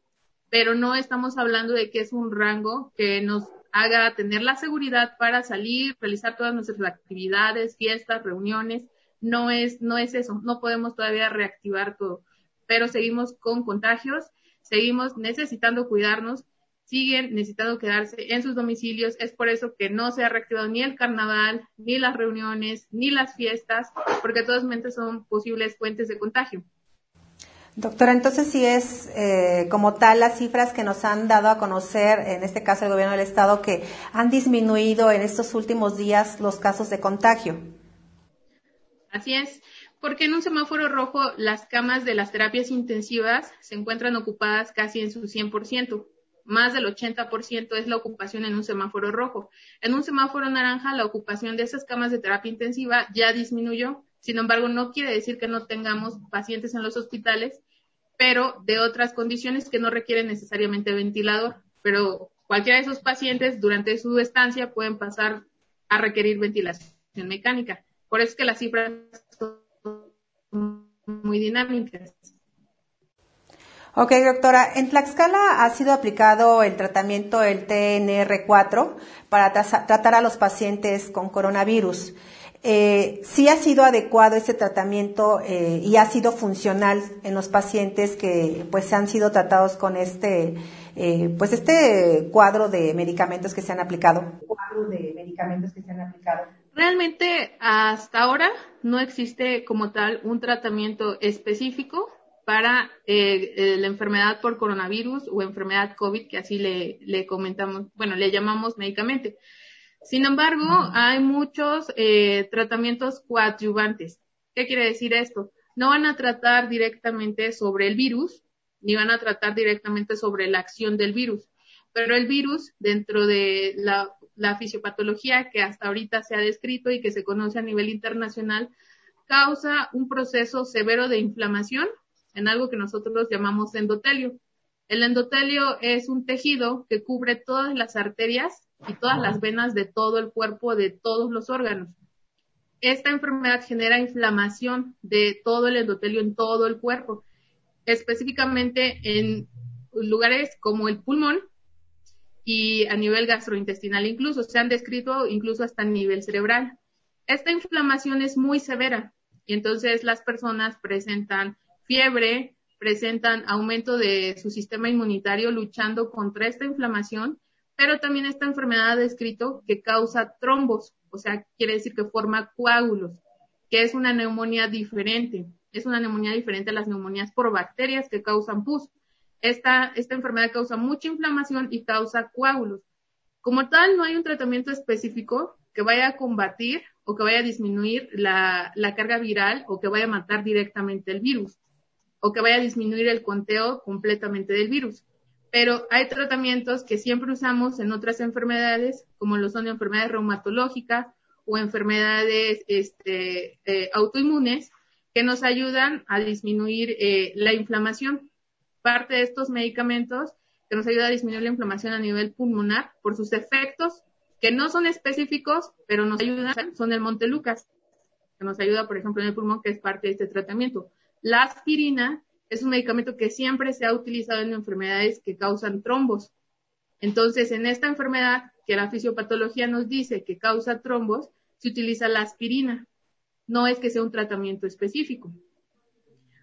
[SPEAKER 5] pero no estamos hablando de que es un rango que nos haga tener la seguridad para salir, realizar todas nuestras actividades, fiestas, reuniones. No es, no es eso, no podemos todavía reactivar todo, pero seguimos con contagios, seguimos necesitando cuidarnos, siguen necesitando quedarse en sus domicilios. Es por eso que no se ha reactivado ni el carnaval, ni las reuniones, ni las fiestas, porque todas mentes son posibles fuentes de contagio.
[SPEAKER 4] Doctora, entonces sí es eh, como tal las cifras que nos han dado a conocer, en este caso el gobierno del Estado, que han disminuido en estos últimos días los casos de contagio.
[SPEAKER 5] Así es, porque en un semáforo rojo las camas de las terapias intensivas se encuentran ocupadas casi en su 100%. Más del 80% es la ocupación en un semáforo rojo. En un semáforo naranja la ocupación de esas camas de terapia intensiva ya disminuyó sin embargo, no quiere decir que no tengamos pacientes en los hospitales, pero de otras condiciones que no requieren necesariamente ventilador. Pero cualquiera de esos pacientes durante su estancia pueden pasar a requerir ventilación mecánica. Por eso es que las cifras son muy dinámicas.
[SPEAKER 4] Ok, doctora. En Tlaxcala ha sido aplicado el tratamiento, el TNR4, para tratar a los pacientes con coronavirus eh, sí ha sido adecuado este tratamiento eh, y ha sido funcional en los pacientes que pues han sido tratados con este eh, pues este cuadro de medicamentos que se han aplicado. Cuadro de medicamentos que se han aplicado.
[SPEAKER 5] Realmente hasta ahora no existe como tal un tratamiento específico para eh, la enfermedad por coronavirus o enfermedad COVID, que así le, le comentamos, bueno, le llamamos médicamente. Sin embargo, hay muchos eh, tratamientos coadyuvantes. ¿Qué quiere decir esto? No van a tratar directamente sobre el virus, ni van a tratar directamente sobre la acción del virus. Pero el virus, dentro de la, la fisiopatología que hasta ahorita se ha descrito y que se conoce a nivel internacional, causa un proceso severo de inflamación en algo que nosotros llamamos endotelio. El endotelio es un tejido que cubre todas las arterias y todas las venas de todo el cuerpo, de todos los órganos. Esta enfermedad genera inflamación de todo el endotelio en todo el cuerpo, específicamente en lugares como el pulmón y a nivel gastrointestinal incluso, se han descrito incluso hasta a nivel cerebral. Esta inflamación es muy severa y entonces las personas presentan fiebre, presentan aumento de su sistema inmunitario luchando contra esta inflamación, pero también esta enfermedad ha descrito que causa trombos, o sea, quiere decir que forma coágulos, que es una neumonía diferente, es una neumonía diferente a las neumonías por bacterias que causan pus. Esta, esta enfermedad causa mucha inflamación y causa coágulos. Como tal, no hay un tratamiento específico que vaya a combatir o que vaya a disminuir la, la carga viral o que vaya a matar directamente el virus o que vaya a disminuir el conteo completamente del virus. Pero hay tratamientos que siempre usamos en otras enfermedades, como lo son enfermedades reumatológicas o enfermedades este, eh, autoinmunes, que nos ayudan a disminuir eh, la inflamación. Parte de estos medicamentos que nos ayuda a disminuir la inflamación a nivel pulmonar por sus efectos que no son específicos, pero nos ayudan, son el Montelucas, que nos ayuda, por ejemplo, en el pulmón, que es parte de este tratamiento. La aspirina es un medicamento que siempre se ha utilizado en enfermedades que causan trombos. Entonces, en esta enfermedad que la fisiopatología nos dice que causa trombos, se utiliza la aspirina. No es que sea un tratamiento específico.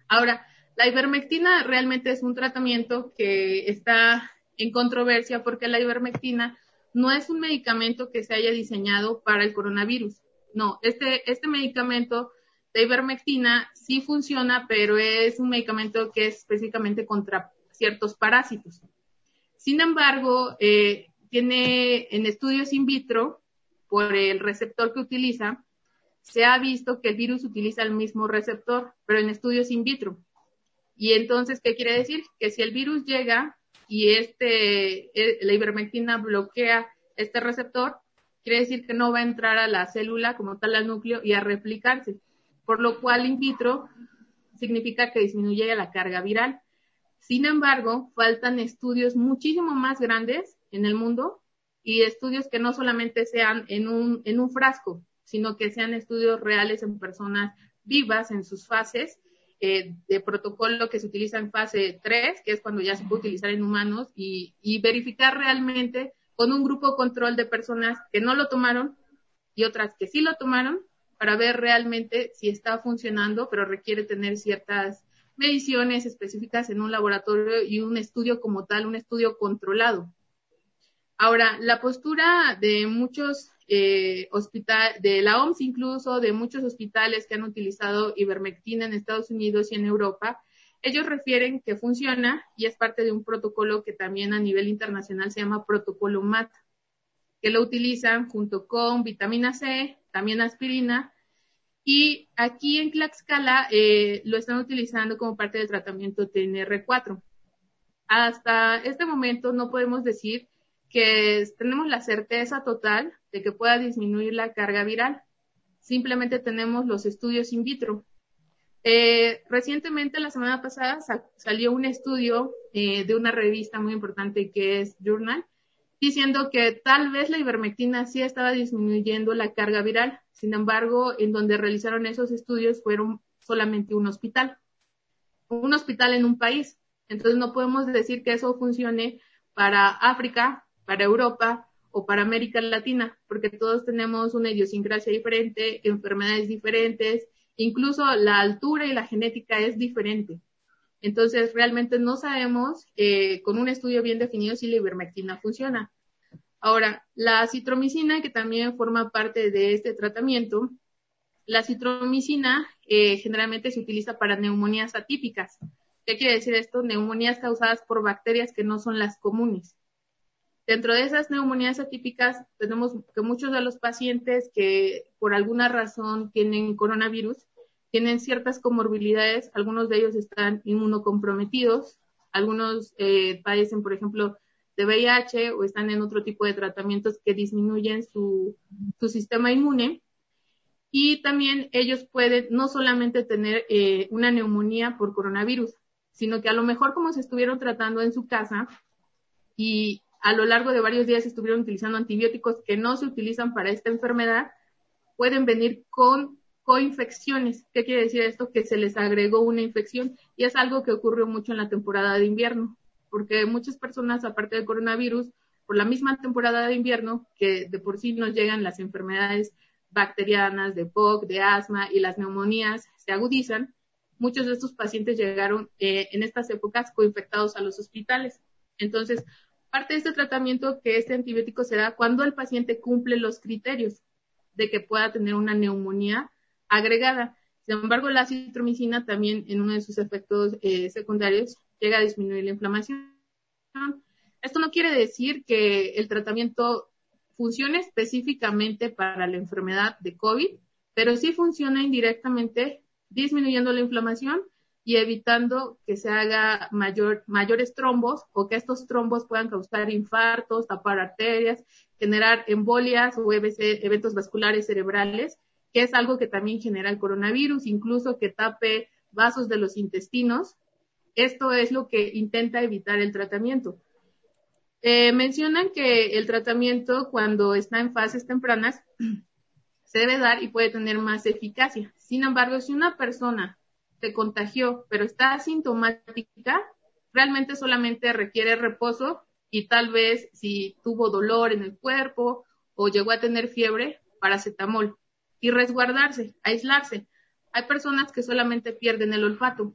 [SPEAKER 5] Ahora, la ivermectina realmente es un tratamiento que está en controversia porque la ivermectina no es un medicamento que se haya diseñado para el coronavirus. No, este, este medicamento de ivermectina sí funciona, pero es un medicamento que es específicamente contra ciertos parásitos. Sin embargo, eh, tiene en estudios in vitro, por el receptor que utiliza, se ha visto que el virus utiliza el mismo receptor, pero en estudios in vitro. Y entonces, ¿qué quiere decir? Que si el virus llega y este, eh, la ivermectina bloquea este receptor, quiere decir que no va a entrar a la célula como tal al núcleo y a replicarse por lo cual in vitro significa que disminuye la carga viral. Sin embargo, faltan estudios muchísimo más grandes en el mundo y estudios que no solamente sean en un, en un frasco, sino que sean estudios reales en personas vivas en sus fases eh, de protocolo que se utiliza en fase 3, que es cuando ya se puede utilizar en humanos, y, y verificar realmente con un grupo control de personas que no lo tomaron y otras que sí lo tomaron para ver realmente si está funcionando, pero requiere tener ciertas mediciones específicas en un laboratorio y un estudio como tal, un estudio controlado. Ahora, la postura de muchos eh, hospitales, de la OMS incluso, de muchos hospitales que han utilizado ivermectina en Estados Unidos y en Europa, ellos refieren que funciona y es parte de un protocolo que también a nivel internacional se llama protocolo MAT, que lo utilizan junto con vitamina C, también aspirina. Y aquí en Tlaxcala eh, lo están utilizando como parte del tratamiento TNR4. Hasta este momento no podemos decir que tenemos la certeza total de que pueda disminuir la carga viral. Simplemente tenemos los estudios in vitro. Eh, recientemente, la semana pasada, salió un estudio eh, de una revista muy importante que es Journal, diciendo que tal vez la ivermectina sí estaba disminuyendo la carga viral. Sin embargo, en donde realizaron esos estudios fueron solamente un hospital, un hospital en un país. Entonces no podemos decir que eso funcione para África, para Europa o para América Latina, porque todos tenemos una idiosincrasia diferente, enfermedades diferentes, incluso la altura y la genética es diferente. Entonces, realmente no sabemos eh, con un estudio bien definido si la ivermectina funciona. Ahora, la citromicina, que también forma parte de este tratamiento, la citromicina eh, generalmente se utiliza para neumonías atípicas. ¿Qué quiere decir esto? Neumonías causadas por bacterias que no son las comunes. Dentro de esas neumonías atípicas tenemos que muchos de los pacientes que por alguna razón tienen coronavirus tienen ciertas comorbilidades, algunos de ellos están inmunocomprometidos, algunos eh, padecen, por ejemplo, de VIH o están en otro tipo de tratamientos que disminuyen su, su sistema inmune. Y también ellos pueden no solamente tener eh, una neumonía por coronavirus, sino que a lo mejor como se estuvieron tratando en su casa y a lo largo de varios días estuvieron utilizando antibióticos que no se utilizan para esta enfermedad, pueden venir con coinfecciones. ¿Qué quiere decir esto? Que se les agregó una infección y es algo que ocurrió mucho en la temporada de invierno, porque muchas personas, aparte del coronavirus, por la misma temporada de invierno, que de por sí nos llegan las enfermedades bacterianas de POC, de asma y las neumonías se agudizan, muchos de estos pacientes llegaron eh, en estas épocas coinfectados a los hospitales. Entonces, parte de este tratamiento que este antibiótico se da cuando el paciente cumple los criterios de que pueda tener una neumonía agregada. Sin embargo, la citromicina también en uno de sus efectos eh, secundarios llega a disminuir la inflamación. Esto no quiere decir que el tratamiento funcione específicamente para la enfermedad de COVID, pero sí funciona indirectamente disminuyendo la inflamación y evitando que se haga mayor, mayores trombos o que estos trombos puedan causar infartos, tapar arterias, generar embolias o eventos vasculares cerebrales, que es algo que también genera el coronavirus, incluso que tape vasos de los intestinos. Esto es lo que intenta evitar el tratamiento. Eh, mencionan que el tratamiento cuando está en fases tempranas se debe dar y puede tener más eficacia. Sin embargo, si una persona se contagió pero está asintomática, realmente solamente requiere reposo y tal vez si tuvo dolor en el cuerpo o llegó a tener fiebre, paracetamol y resguardarse, aislarse. Hay personas que solamente pierden el olfato,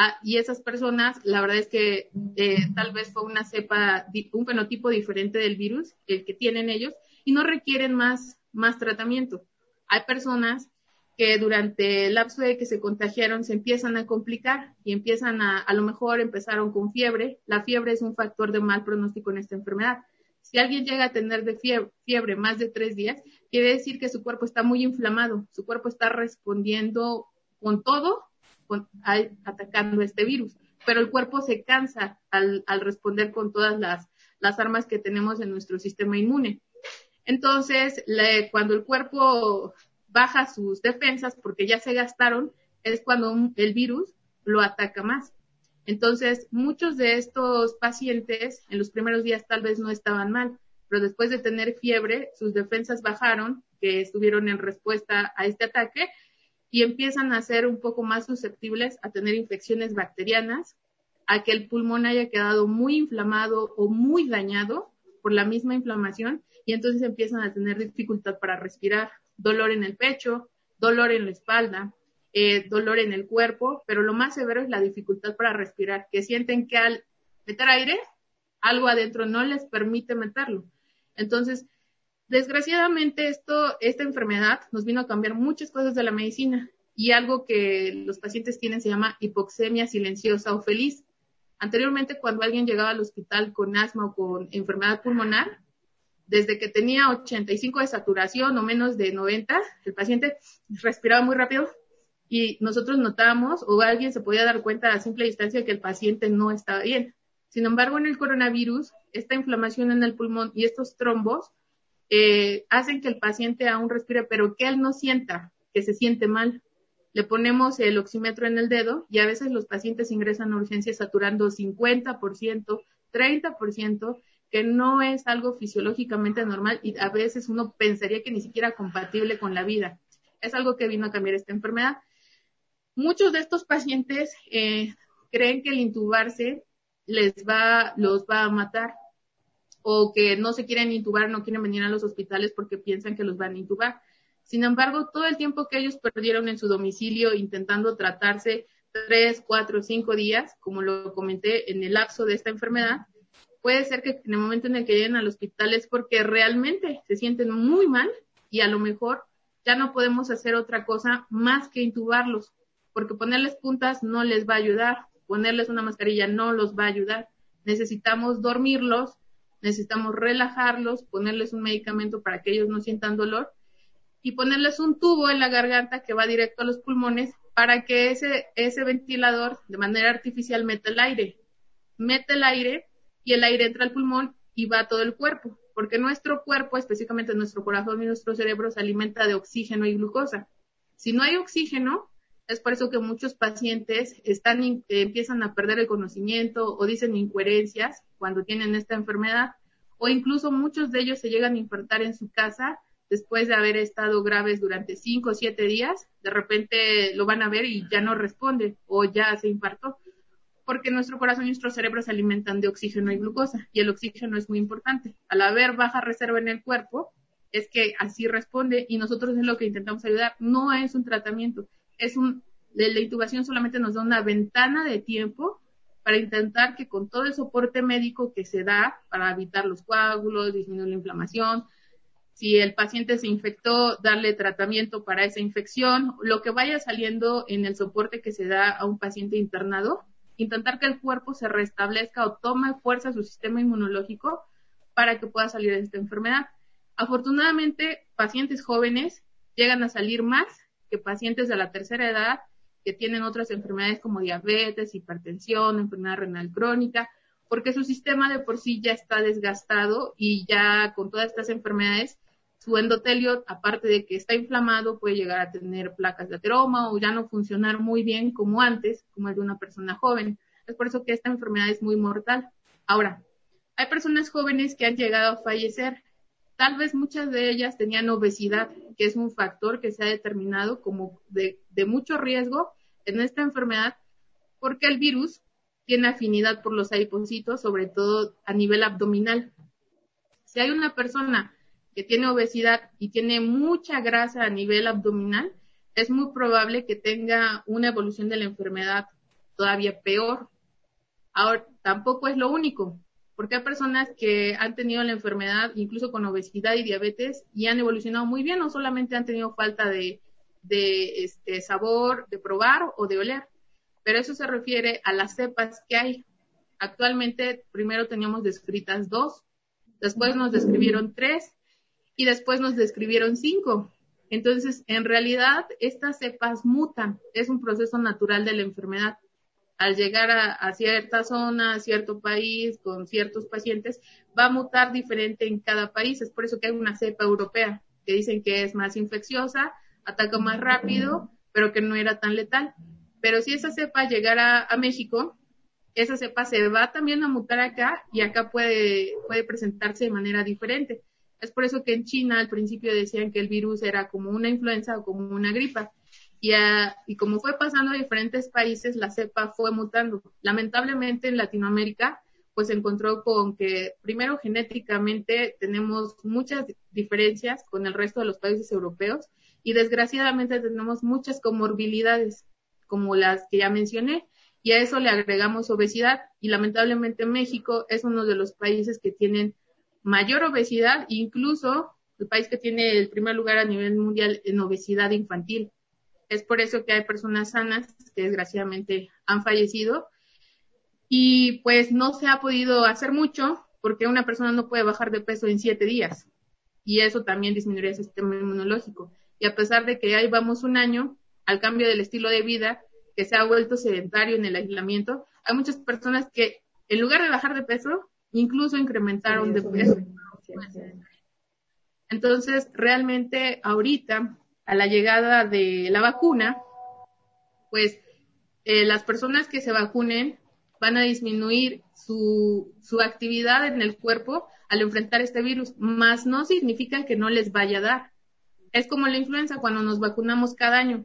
[SPEAKER 5] Ah, y esas personas, la verdad es que eh, tal vez fue una cepa, un fenotipo diferente del virus, el que tienen ellos, y no requieren más, más tratamiento. Hay personas que durante el lapso de que se contagiaron se empiezan a complicar y empiezan a, a lo mejor empezaron con fiebre. La fiebre es un factor de mal pronóstico en esta enfermedad. Si alguien llega a tener de fiebre, fiebre más de tres días, quiere decir que su cuerpo está muy inflamado, su cuerpo está respondiendo con todo atacando este virus. Pero el cuerpo se cansa al, responder con todas las, armas que tenemos en nuestro sistema inmune. Entonces, cuando el cuerpo baja sus defensas porque ya se gastaron, es cuando el virus lo ataca más. Entonces, muchos de estos pacientes en los primeros días tal vez no estaban mal, pero después de tener fiebre, sus defensas bajaron, que estuvieron en respuesta a este ataque, y empiezan a ser un poco más susceptibles a tener infecciones bacterianas, a que el pulmón haya quedado muy inflamado o muy dañado por la misma inflamación y entonces empiezan a tener dificultad para respirar, dolor en el pecho, dolor en la espalda, eh, dolor en el cuerpo, pero lo más severo es la dificultad para respirar, que sienten que al meter aire, algo adentro no les permite meterlo. Entonces, Desgraciadamente, esto, esta enfermedad nos vino a cambiar muchas cosas de la medicina y algo que los pacientes tienen se llama hipoxemia silenciosa o feliz. Anteriormente, cuando alguien llegaba al hospital con asma o con enfermedad pulmonar, desde que tenía 85 de saturación o menos de 90, el paciente respiraba muy rápido y nosotros notábamos o alguien se podía dar cuenta a simple distancia que el paciente no estaba bien. Sin embargo, en el coronavirus, esta inflamación en el pulmón y estos trombos eh, hacen que el paciente aún respire, pero que él no sienta que se siente mal. Le ponemos el oxímetro en el dedo y a veces los pacientes ingresan a urgencias saturando 50%, 30%, que no es algo fisiológicamente normal y a veces uno pensaría que ni siquiera compatible con la vida. Es algo que vino a cambiar esta enfermedad. Muchos de estos pacientes eh, creen que el intubarse les va, los va a matar o que no se quieren intubar, no quieren venir a los hospitales porque piensan que los van a intubar. Sin embargo, todo el tiempo que ellos perdieron en su domicilio intentando tratarse tres, cuatro, cinco días, como lo comenté en el lapso de esta enfermedad, puede ser que en el momento en el que lleguen al hospital es porque realmente se sienten muy mal y a lo mejor ya no podemos hacer otra cosa más que intubarlos, porque ponerles puntas no les va a ayudar, ponerles una mascarilla no los va a ayudar. Necesitamos dormirlos, necesitamos relajarlos, ponerles un medicamento para que ellos no sientan dolor y ponerles un tubo en la garganta que va directo a los pulmones para que ese, ese ventilador de manera artificial meta el aire. Mete el aire y el aire entra al pulmón y va a todo el cuerpo, porque nuestro cuerpo, específicamente nuestro corazón y nuestro cerebro, se alimenta de oxígeno y glucosa. Si no hay oxígeno, es por eso que muchos pacientes están, empiezan a perder el conocimiento o dicen incoherencias cuando tienen esta enfermedad, o incluso muchos de ellos se llegan a infartar en su casa después de haber estado graves durante cinco o siete días, de repente lo van a ver y ya no responde o ya se infartó, porque nuestro corazón y nuestro cerebro se alimentan de oxígeno y glucosa, y el oxígeno es muy importante. Al haber baja reserva en el cuerpo, es que así responde y nosotros es lo que intentamos ayudar. No es un tratamiento, es un la intubación solamente nos da una ventana de tiempo para intentar que con todo el soporte médico que se da para evitar los coágulos, disminuir la inflamación, si el paciente se infectó, darle tratamiento para esa infección, lo que vaya saliendo en el soporte que se da a un paciente internado, intentar que el cuerpo se restablezca o tome fuerza su sistema inmunológico para que pueda salir de esta enfermedad. Afortunadamente, pacientes jóvenes llegan a salir más que pacientes de la tercera edad que tienen otras enfermedades como diabetes, hipertensión, enfermedad renal crónica, porque su sistema de por sí ya está desgastado y ya con todas estas enfermedades, su endotelio, aparte de que está inflamado, puede llegar a tener placas de ateroma o ya no funcionar muy bien como antes, como el de una persona joven. Es por eso que esta enfermedad es muy mortal. Ahora, hay personas jóvenes que han llegado a fallecer. Tal vez muchas de ellas tenían obesidad, que es un factor que se ha determinado como de, mucho riesgo en esta enfermedad porque el virus tiene afinidad por los adipocitos, sobre todo a nivel abdominal. Si hay una persona que tiene obesidad y tiene mucha grasa a nivel abdominal, es muy probable que tenga una evolución de la enfermedad todavía peor. Ahora, tampoco es lo único, porque hay personas que han tenido la enfermedad incluso con obesidad y diabetes y han evolucionado muy bien, no solamente han tenido falta de, este sabor, de probar o de oler. Pero eso se refiere a las cepas que hay. Actualmente, primero teníamos descritas dos, después nos describieron tres y después nos describieron cinco. Entonces, en realidad, estas cepas mutan. Es un proceso natural de la enfermedad. Al llegar a, cierta zona, a cierto país, con ciertos pacientes, va a mutar diferente en cada país. Es por eso que hay una cepa europea, que dicen que es más infecciosa, ataca más rápido, pero que no era tan letal. Pero si esa cepa llegara a México, esa cepa se va también a mutar acá y acá puede, puede presentarse de manera diferente. Es por eso que en China al principio decían que el virus era como una influenza o como una gripa. Y, a, y como fue pasando a diferentes países, la cepa fue mutando. Lamentablemente en Latinoamérica, pues se encontró con que primero genéticamente tenemos muchas diferencias con el resto de los países europeos y desgraciadamente tenemos muchas comorbilidades como las que ya mencioné y a eso le agregamos obesidad y lamentablemente México es uno de los países que tienen mayor obesidad, incluso el país que tiene el primer lugar a nivel mundial en obesidad infantil. Es por eso que hay personas sanas que desgraciadamente han fallecido. Y pues no se ha podido hacer mucho porque una persona no puede bajar de peso en siete días. Y eso también disminuiría el sistema inmunológico. Y a pesar de que ahí vamos un año al cambio del estilo de vida, que se ha vuelto sedentario en el aislamiento, hay muchas personas que en lugar de bajar de peso, incluso incrementaron de peso. Entonces, realmente ahorita, a la llegada de la vacuna, pues eh, las personas que se vacunen van a disminuir su, su actividad en el cuerpo al enfrentar este virus, más no significa que no les vaya a dar es como la influenza cuando nos vacunamos cada año.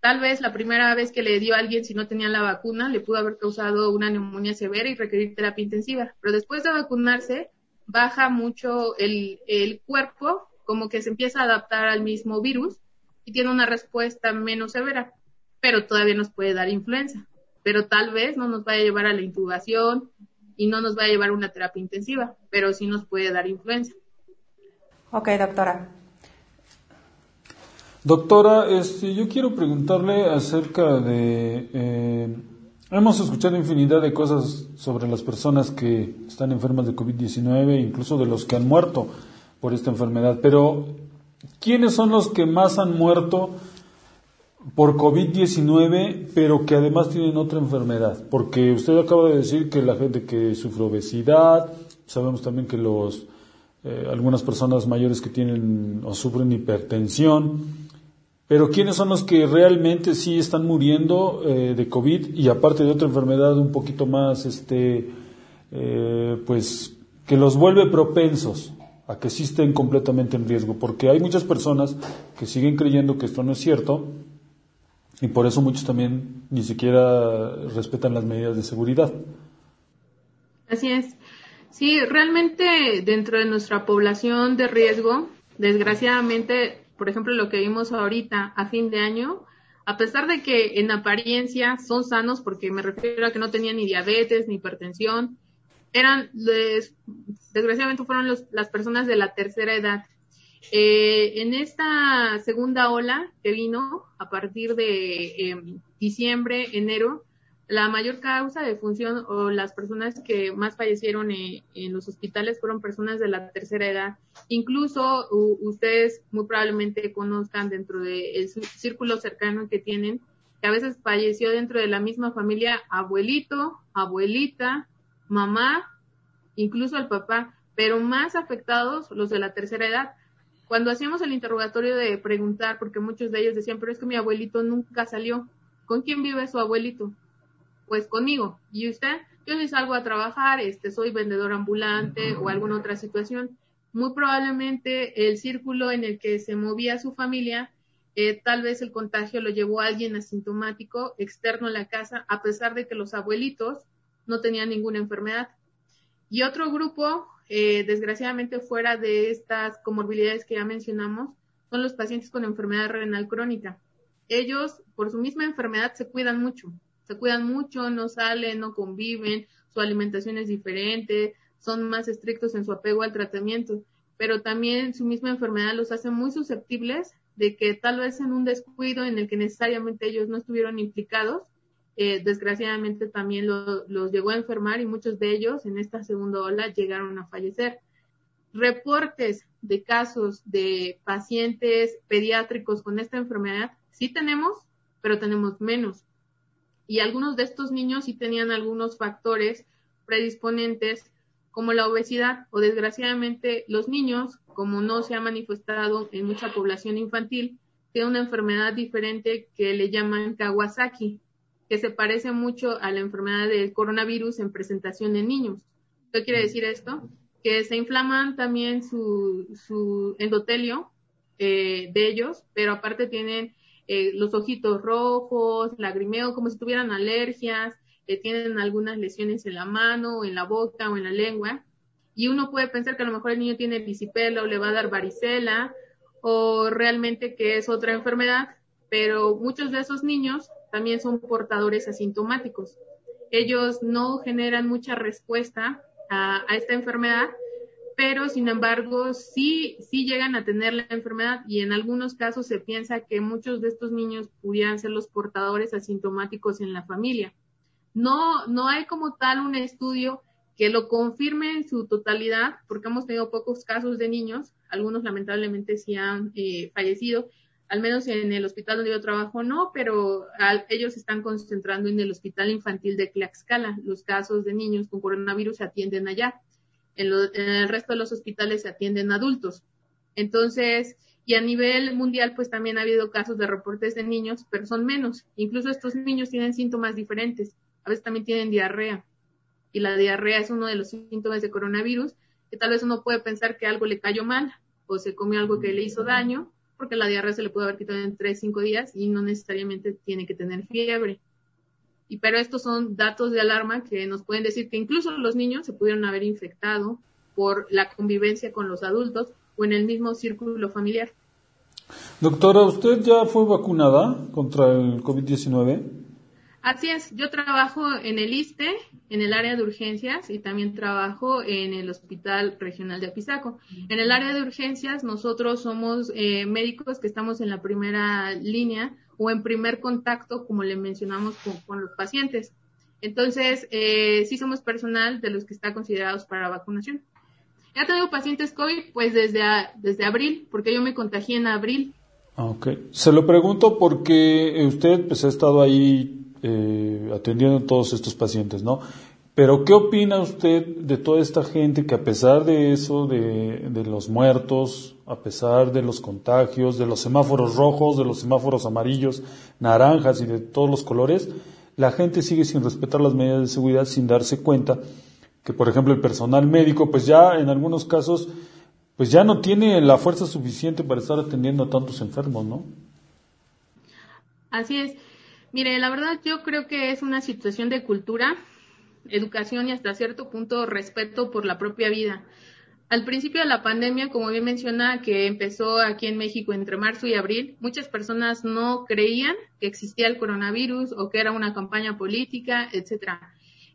[SPEAKER 5] Tal vez la primera vez que le dio a alguien si no tenía la vacuna le pudo haber causado una neumonía severa y requerir terapia intensiva, pero después de vacunarse baja mucho el, el cuerpo, como que se empieza a adaptar al mismo virus y tiene una respuesta menos severa, pero todavía nos puede dar influenza, pero tal vez no nos vaya a llevar a la intubación y no nos va a llevar a una terapia intensiva, pero sí nos puede dar influenza.
[SPEAKER 4] Ok, doctora.
[SPEAKER 2] Doctora, este, yo quiero preguntarle acerca de... Eh, hemos escuchado infinidad de cosas sobre las personas que están enfermas de COVID-19, incluso de los que han muerto por esta enfermedad, pero ¿quiénes son los que más han muerto por COVID-19, pero que además tienen otra enfermedad? Porque usted acaba de decir que la gente que sufre obesidad, sabemos también que los... Eh, algunas personas mayores que tienen o sufren hipertensión, pero ¿quiénes son los que realmente sí están muriendo eh, de COVID y aparte de otra enfermedad un poquito más, este, eh, pues, que los vuelve propensos a que sí estén completamente en riesgo? Porque hay muchas personas que siguen creyendo que esto no es cierto y por eso muchos también ni siquiera respetan las medidas de seguridad.
[SPEAKER 5] Así es. Sí, realmente dentro de nuestra población de riesgo, desgraciadamente por ejemplo, lo que vimos ahorita a fin de año, a pesar de que en apariencia son sanos, porque me refiero a que no tenían ni diabetes ni hipertensión, eran, desgraciadamente fueron las personas de la tercera edad. Eh, en esta segunda ola que vino a partir de em, diciembre, enero, la mayor causa de función o las personas que más fallecieron en, los hospitales fueron personas de la tercera edad. Incluso ustedes muy probablemente conozcan dentro del círculo cercano que tienen que a veces falleció dentro de la misma familia abuelito, abuelita, mamá, incluso el papá, pero más afectados los de la tercera edad. Cuando hacíamos el interrogatorio de preguntar, porque muchos de ellos decían, pero es que mi abuelito nunca salió, ¿con quién vive su abuelito? pues conmigo. ¿Y usted? Yo si salgo a trabajar, este, soy vendedor ambulante o alguna otra situación. Muy probablemente el círculo en el que se movía su familia, eh, tal vez el contagio lo llevó a alguien asintomático externo a la casa, a pesar de que los abuelitos no tenían ninguna enfermedad. Y otro grupo, eh, desgraciadamente fuera de estas comorbilidades que ya mencionamos, son los pacientes con enfermedad renal crónica. Ellos, por su misma enfermedad, se cuidan mucho se cuidan mucho, no salen, no conviven, su alimentación es diferente, son más estrictos en su apego al tratamiento, pero también su misma enfermedad los hace muy susceptibles de que tal vez en un descuido en el que necesariamente ellos no estuvieron implicados, eh, desgraciadamente también los llegó a enfermar y muchos de ellos en esta segunda ola llegaron a fallecer. Reportes de casos de pacientes pediátricos con esta enfermedad sí tenemos, pero tenemos menos y algunos de estos niños sí tenían algunos factores predisponentes como la obesidad o desgraciadamente los niños, como no se ha manifestado en mucha población infantil, tienen una enfermedad diferente que le llaman Kawasaki, que se parece mucho a la enfermedad del coronavirus en presentación en niños. ¿Qué quiere decir esto? Que se inflaman también su, su endotelio eh, de ellos, pero aparte tienen eh, los ojitos rojos, lagrimeo, como si tuvieran alergias, eh, tienen algunas lesiones en la mano, en la boca o en la lengua. Y uno puede pensar que a lo mejor el niño tiene disipela o le va a dar varicela o realmente que es otra enfermedad, pero muchos de esos niños también son portadores asintomáticos. Ellos no generan mucha respuesta a esta enfermedad pero sin embargo sí, sí llegan a tener la enfermedad y en algunos casos se piensa que muchos de estos niños pudieran ser los portadores asintomáticos en la familia. No, no hay como tal un estudio que lo confirme en su totalidad, porque hemos tenido pocos casos de niños, algunos lamentablemente sí han eh, fallecido, al menos en el hospital donde yo trabajo no, pero ellos están concentrando en el hospital infantil de Tlaxcala. Los casos de niños con coronavirus se atienden allá en, el resto de los hospitales se atienden adultos. Entonces, y a nivel mundial, pues también ha habido casos de reportes de niños, pero son menos. Incluso estos niños tienen síntomas diferentes. A veces también tienen diarrea. Y la diarrea es uno de los síntomas de coronavirus, que tal vez uno puede pensar que algo le cayó mal o se comió algo que le hizo daño, porque la diarrea se le puede haber quitado en 3, 5 días y no necesariamente tiene que tener fiebre. Y pero estos son datos de alarma que nos pueden decir que incluso los niños se pudieron haber infectado por la convivencia con los adultos o en el mismo círculo familiar.
[SPEAKER 2] Doctora, ¿usted ya fue vacunada contra el COVID-19?
[SPEAKER 5] Así es, yo trabajo en el ISTE, en el área de urgencias y también trabajo en el Hospital Regional de Apizaco. En el área de urgencias nosotros somos eh, médicos que estamos en la primera línea o en primer contacto, como le mencionamos, con, los pacientes. Entonces, eh, sí somos personal de los que está considerados para vacunación. Ya tengo pacientes COVID, pues desde, desde abril, porque yo me contagié en abril.
[SPEAKER 2] Ah, ok. Se lo pregunto porque usted pues ha estado ahí eh, atendiendo a todos estos pacientes, ¿no? Pero ¿qué opina usted de toda esta gente que a pesar de eso, de, de, los muertos, a pesar de los contagios, de los semáforos rojos, de los semáforos amarillos, naranjas y de todos los colores, la gente sigue sin respetar las medidas de seguridad sin darse cuenta que, por ejemplo, el personal médico, pues ya en algunos casos, pues ya no tiene la fuerza suficiente para estar atendiendo a tantos enfermos, ¿no?
[SPEAKER 5] Así es. Mire, la verdad yo creo que es una situación de cultura educación y hasta cierto punto respeto por la propia vida. Al principio de la pandemia, como bien menciona, que empezó aquí en México entre marzo y abril, muchas personas no creían que existía el coronavirus o que era una campaña política, etcétera.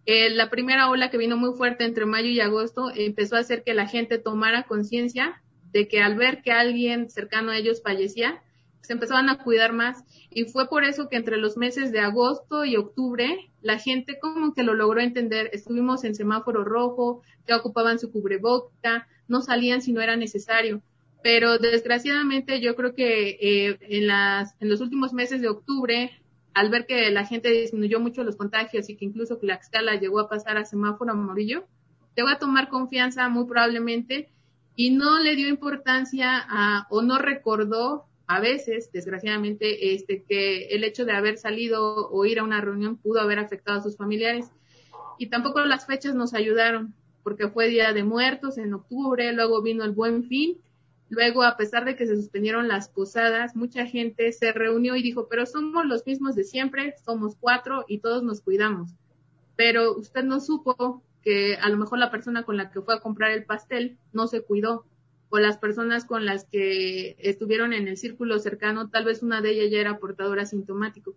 [SPEAKER 5] Eh, la primera ola que vino muy fuerte entre mayo y agosto empezó a hacer que la gente tomara conciencia de que al ver que alguien cercano a ellos fallecía, se empezaban a cuidar más y fue por eso que entre los meses de agosto y octubre la gente como que lo logró entender. Estuvimos en semáforo rojo, ya ocupaban su cubreboca, no salían si no era necesario. Pero desgraciadamente yo creo que eh, en, las, en los últimos meses de octubre, al ver que la gente disminuyó mucho los contagios y que incluso Tlaxcala llegó a pasar a semáforo amarillo, llegó a tomar confianza muy probablemente y no le dio importancia a, o no recordó a veces, desgraciadamente, este, que el hecho de haber salido o ir a una reunión pudo haber afectado a sus familiares. Y tampoco las fechas nos ayudaron, porque fue Día de Muertos en octubre, luego vino el Buen Fin, luego a pesar de que se suspendieron las posadas, mucha gente se reunió y dijo, pero somos los mismos de siempre, somos cuatro y todos nos cuidamos. Pero usted no supo que a lo mejor la persona con la que fue a comprar el pastel no se cuidó o las personas con las que estuvieron en el círculo cercano, tal vez una de ellas ya era portadora sintomático.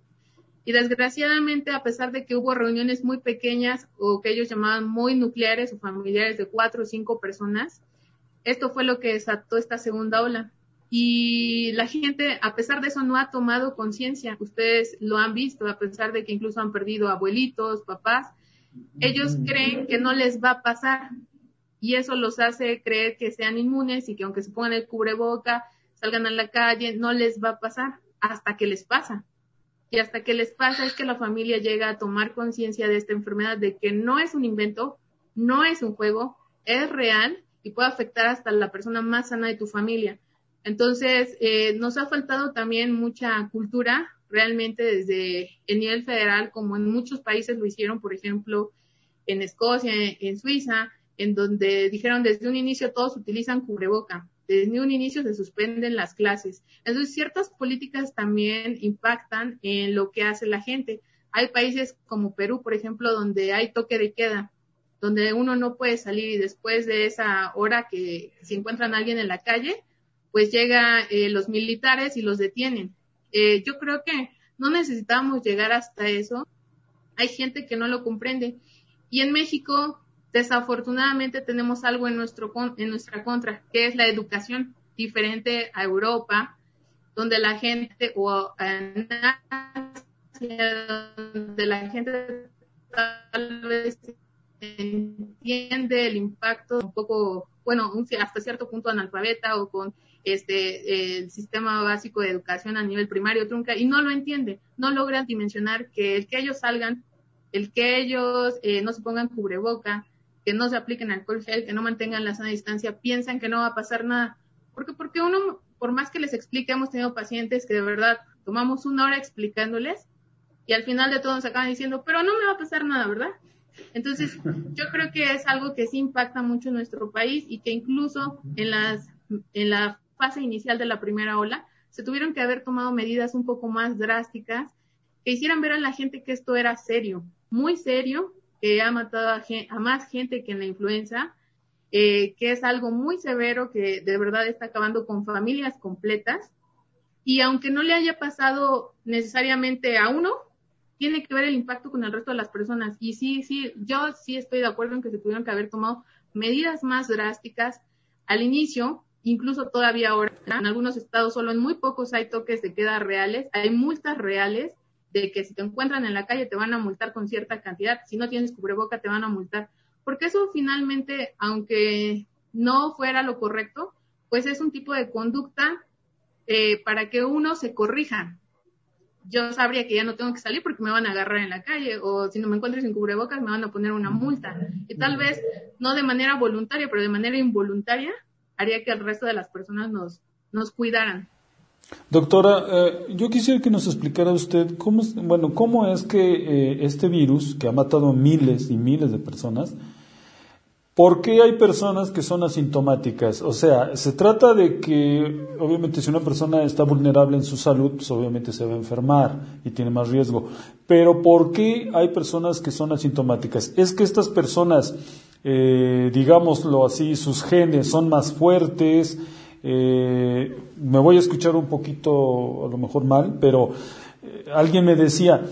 [SPEAKER 5] Y desgraciadamente, a pesar de que hubo reuniones muy pequeñas o que ellos llamaban muy nucleares o familiares de cuatro o cinco personas, esto fue lo que desató esta segunda ola. Y la gente, a pesar de eso, no ha tomado conciencia. Ustedes lo han visto, a pesar de que incluso han perdido abuelitos, papás, ellos creen que no les va a pasar y eso los hace creer que sean inmunes y que aunque se pongan el cubreboca, salgan a la calle, no les va a pasar hasta que les pasa. Y hasta que les pasa es que la familia llega a tomar conciencia de esta enfermedad, de que no es un invento, no es un juego, es real y puede afectar hasta la persona más sana de tu familia. Entonces, eh, nos ha faltado también mucha cultura realmente desde el nivel federal, como en muchos países lo hicieron, por ejemplo, en Escocia, en Suiza, en donde dijeron desde un inicio todos utilizan cubreboca, desde un inicio se suspenden las clases. Entonces, ciertas políticas también impactan en lo que hace la gente. Hay países como Perú, por ejemplo, donde hay toque de queda, donde uno no puede salir y después de esa hora que se encuentran alguien en la calle, pues llega eh, los militares y los detienen. Eh, yo creo que no necesitamos llegar hasta eso. Hay gente que no lo comprende. Y en México, desafortunadamente, tenemos algo en, nuestro, en nuestra contra, que es la educación, diferente a Europa, donde la gente, o en donde la gente tal vez entiende el impacto un poco, bueno, hasta cierto punto analfabeta o con este, el sistema básico de educación a nivel primario trunca y no lo entiende, no logran dimensionar que el que ellos salgan, el que ellos eh, no se pongan cubreboca, que no se apliquen alcohol gel, que no mantengan la sana distancia, piensan que no va a pasar nada. Porque, porque uno, por más que les explique, hemos tenido pacientes que de verdad tomamos una hora explicándoles y al final de todo nos acaban diciendo, pero no me va a pasar nada, ¿verdad? Entonces, yo creo que es algo que sí impacta mucho en nuestro país y que incluso en las en la fase inicial de la primera ola, se tuvieron que haber tomado medidas un poco más drásticas que hicieran ver a la gente que esto era serio, muy serio, que ha matado a, más gente que en la influenza, eh, que es algo muy severo que de verdad está acabando con familias completas. Y aunque no le haya pasado necesariamente a uno, tiene que ver el impacto con el resto de las personas. Y sí, sí, yo sí estoy de acuerdo en que se tuvieron que haber tomado medidas más drásticas al inicio, incluso todavía ahora, en algunos estados solo en muy pocos hay toques de queda reales, hay multas reales de que si te encuentran en la calle te van a multar con cierta cantidad, si no tienes cubreboca te van a multar, porque eso finalmente, aunque no fuera lo correcto, pues es un tipo de conducta eh, para que uno se corrija. Yo sabría que ya no tengo que salir porque me van a agarrar en la calle o si no me encuentro sin cubrebocas me van a poner una multa. Y tal vez no de manera voluntaria, pero de manera involuntaria haría que el resto de las personas nos, nos cuidaran.
[SPEAKER 2] Doctora, eh, yo quisiera que nos explicara usted cómo, bueno, cómo es que eh, este virus, que ha matado miles y miles de personas, ¿por qué hay personas que son asintomáticas? O sea, se trata de que, obviamente, si una persona está vulnerable en su salud, pues obviamente se va a enfermar y tiene más riesgo. Pero ¿por qué hay personas que son asintomáticas? ¿Es que estas personas eh, digámoslo así, sus genes son más fuertes. Eh, me voy a escuchar un poquito, a lo mejor mal, pero eh, alguien me decía,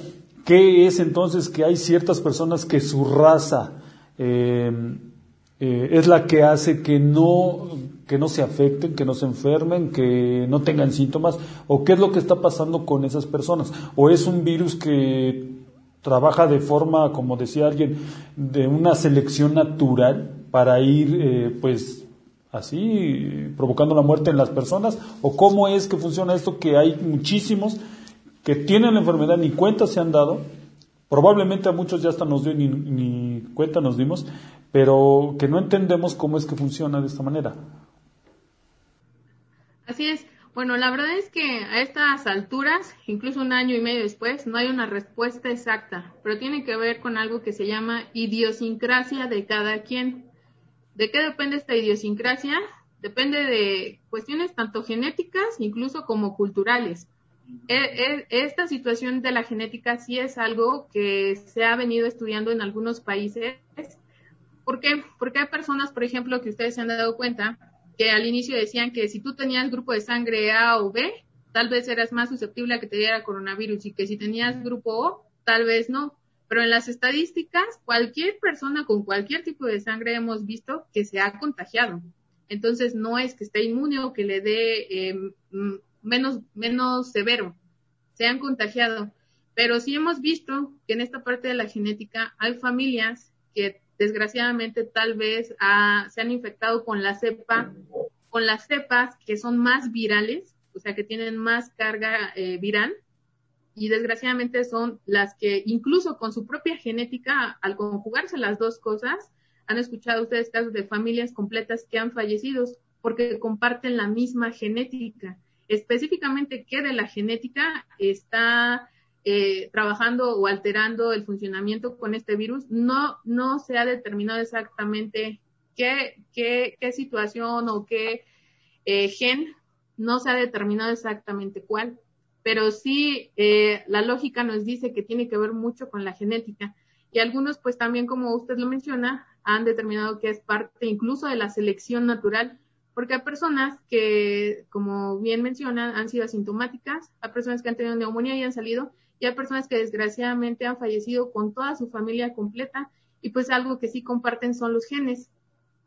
[SPEAKER 2] ¿qué es entonces que hay ciertas personas que su raza es la que hace que no, que no se afecten, que no se enfermen, que no tengan síntomas? ¿O qué es lo que está pasando con esas personas? ¿O es un virus que trabaja de forma, como decía alguien, de una selección natural para ir, eh, pues, así, provocando la muerte en las personas? ¿O cómo es que funciona esto que hay muchísimos que tienen la enfermedad, ni cuenta se han dado? Probablemente a muchos ya hasta nos dio, ni, ni cuenta nos dimos, pero que no entendemos cómo es que funciona de esta manera.
[SPEAKER 5] Así es. Bueno, la verdad es que a estas alturas, incluso un año y medio después, no hay una respuesta exacta, pero tiene que ver con algo que se llama idiosincrasia de cada quien. ¿De qué depende esta idiosincrasia? Depende de cuestiones tanto genéticas, incluso como culturales. E, e, esta situación de la genética sí es algo que se ha venido estudiando en algunos países. ¿Por qué? Porque hay personas, por ejemplo, que ustedes se han dado cuenta, que al inicio decían que si tú tenías grupo de sangre A o B, tal vez eras más susceptible a que te diera coronavirus y que si tenías grupo O, tal vez no. Pero en las estadísticas, cualquier persona con cualquier tipo de sangre hemos visto que se ha contagiado. Entonces, no es que esté inmune o que le dé eh, menos, menos severo. Se han contagiado. Pero sí hemos visto que en esta parte de la genética hay familias que desgraciadamente tal vez ah, se han infectado con la cepa, con las cepas que son más virales, o sea, que tienen más carga eh, viral, y desgraciadamente son las que incluso con su propia genética, al conjugarse las dos cosas, han escuchado ustedes casos de familias completas que han fallecido porque comparten la misma genética. Específicamente, ¿qué de la genética está eh, trabajando o alterando el funcionamiento con este virus, no, no se ha determinado exactamente qué, qué, qué situación o qué eh, gen, no se ha determinado exactamente cuál, pero sí eh, la lógica nos dice que tiene que ver mucho con la genética. Y algunos, pues también, como usted lo menciona, han determinado que es parte incluso de la selección natural, porque hay personas que, como bien mencionan, han sido asintomáticas, hay personas que han tenido neumonía y han salido, y hay personas que desgraciadamente han fallecido con toda su familia completa y pues algo que sí comparten son los genes,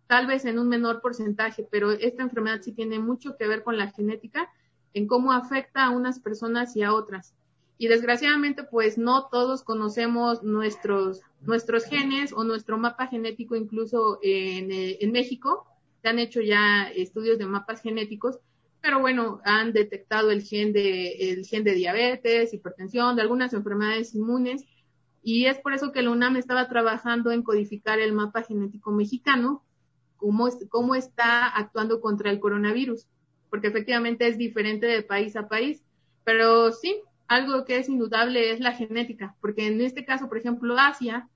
[SPEAKER 5] tal vez en un menor porcentaje, pero esta enfermedad sí tiene mucho que ver con la genética, en cómo afecta a unas personas y a otras. Y desgraciadamente pues no todos conocemos nuestros, nuestros genes o nuestro mapa genético incluso en, eh, en México. Se han hecho ya estudios de mapas genéticos pero bueno, han detectado el gen de, el gen de diabetes, hipertensión, de algunas enfermedades inmunes, y es por eso que la UNAM estaba trabajando en codificar el mapa genético mexicano, cómo, cómo está actuando contra el coronavirus, porque efectivamente es diferente de país a país, pero sí, algo que es indudable es la genética, porque en este caso, por ejemplo, Asia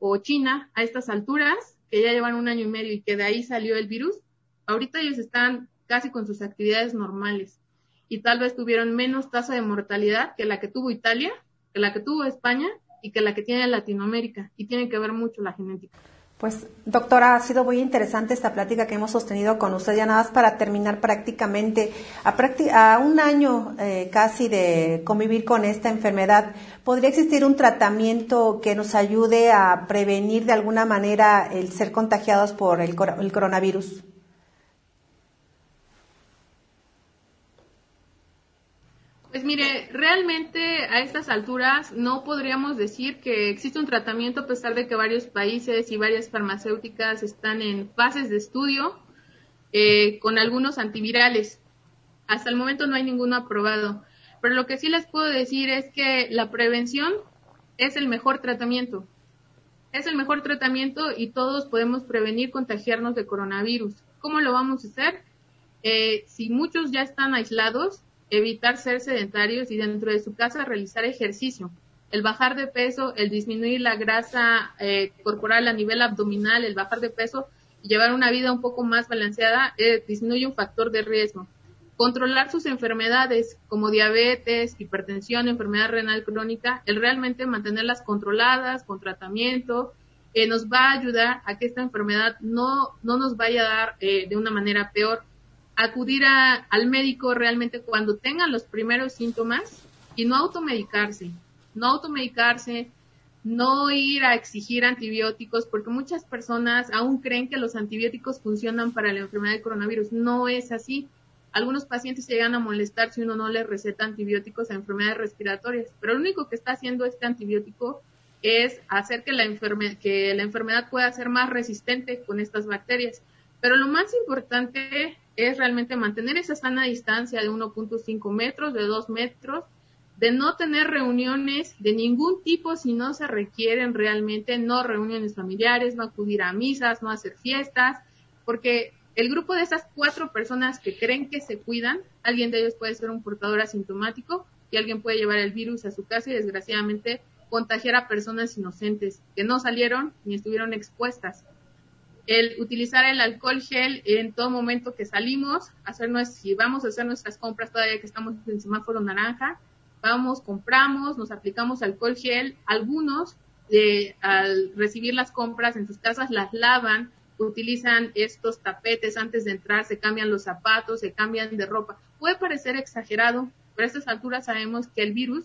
[SPEAKER 5] o China, a estas alturas, que ya llevan un año y medio y que de ahí salió el virus, ahorita ellos están casi con sus actividades normales y tal vez tuvieron menos tasa de mortalidad que la que tuvo Italia, que la que tuvo España y que la que tiene Latinoamérica y tiene que ver mucho la genética.
[SPEAKER 4] Pues, doctora, ha sido muy interesante esta plática que hemos sostenido con usted. Ya nada más para terminar prácticamente, a, un año eh, casi de convivir con esta enfermedad, ¿podría existir un tratamiento que nos ayude a prevenir de alguna manera el ser contagiados por el coronavirus?
[SPEAKER 5] Pues mire, realmente a estas alturas no podríamos decir que existe un tratamiento a pesar de que varios países y varias farmacéuticas están en fases de estudio eh, con algunos antivirales. Hasta el momento no hay ninguno aprobado. Pero lo que sí les puedo decir es que la prevención es el mejor tratamiento. Es el mejor tratamiento y todos podemos prevenir contagiarnos de coronavirus. ¿Cómo lo vamos a hacer? Eh, si muchos ya están aislados, evitar ser sedentarios y dentro de su casa realizar ejercicio. El bajar de peso, el disminuir la grasa eh, corporal a nivel abdominal, el bajar de peso y llevar una vida un poco más balanceada eh, disminuye un factor de riesgo. Controlar sus enfermedades como diabetes, hipertensión, enfermedad renal crónica, el realmente mantenerlas controladas con tratamiento eh, nos va a ayudar a que esta enfermedad no, no nos vaya a dar eh, de una manera peor. Acudir al médico realmente cuando tengan los primeros síntomas y no automedicarse, no automedicarse, no ir a exigir antibióticos, porque muchas personas aún creen que los antibióticos funcionan para la enfermedad de coronavirus. No es así. Algunos pacientes llegan a molestar si uno no les receta antibióticos a enfermedades respiratorias, pero lo único que está haciendo este antibiótico es hacer que la, que la enfermedad pueda ser más resistente con estas bacterias. Pero lo más importante es realmente mantener esa sana distancia de 1.5 metros, de 2 metros, de no tener reuniones de ningún tipo si no se requieren realmente, no reuniones familiares, no acudir a misas, no hacer fiestas, porque el grupo de esas cuatro personas que creen que se cuidan, alguien de ellos puede ser un portador asintomático y alguien puede llevar el virus a su casa y desgraciadamente contagiar a personas inocentes que no salieron ni estuvieron expuestas. El utilizar el alcohol gel en todo momento que salimos, hacernos, si vamos a hacer nuestras compras todavía que estamos en semáforo naranja, vamos, compramos, nos aplicamos alcohol gel, algunos de, al recibir las compras en sus casas las lavan, utilizan estos tapetes antes de entrar, se cambian los zapatos, se cambian de ropa. Puede parecer exagerado, pero a estas alturas sabemos que el virus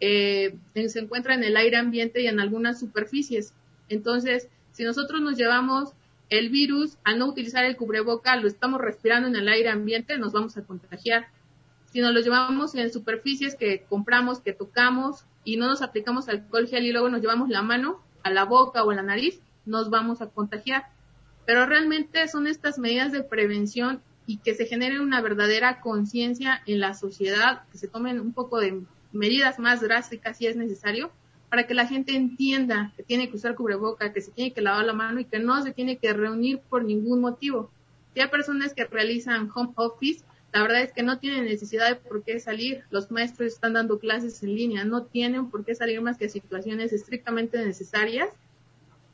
[SPEAKER 5] eh, se encuentra en el aire ambiente y en algunas superficies. Entonces, si nosotros nos llevamos el virus al no utilizar el cubreboca, lo estamos respirando en el aire ambiente, nos vamos a contagiar si nos lo llevamos en superficies que compramos, que tocamos y no nos aplicamos alcohol gel y luego nos llevamos la mano a la boca o a la nariz, nos vamos a contagiar. Pero realmente son estas medidas de prevención y que se genere una verdadera conciencia en la sociedad, que se tomen un poco de medidas más drásticas si es necesario, para que la gente entienda que tiene que usar cubreboca, que se tiene que lavar la mano y que no se tiene que reunir por ningún motivo. Si hay personas que realizan home office, la verdad es que no tienen necesidad de por qué salir. Los maestros están dando clases en línea, no tienen por qué salir más que situaciones estrictamente necesarias.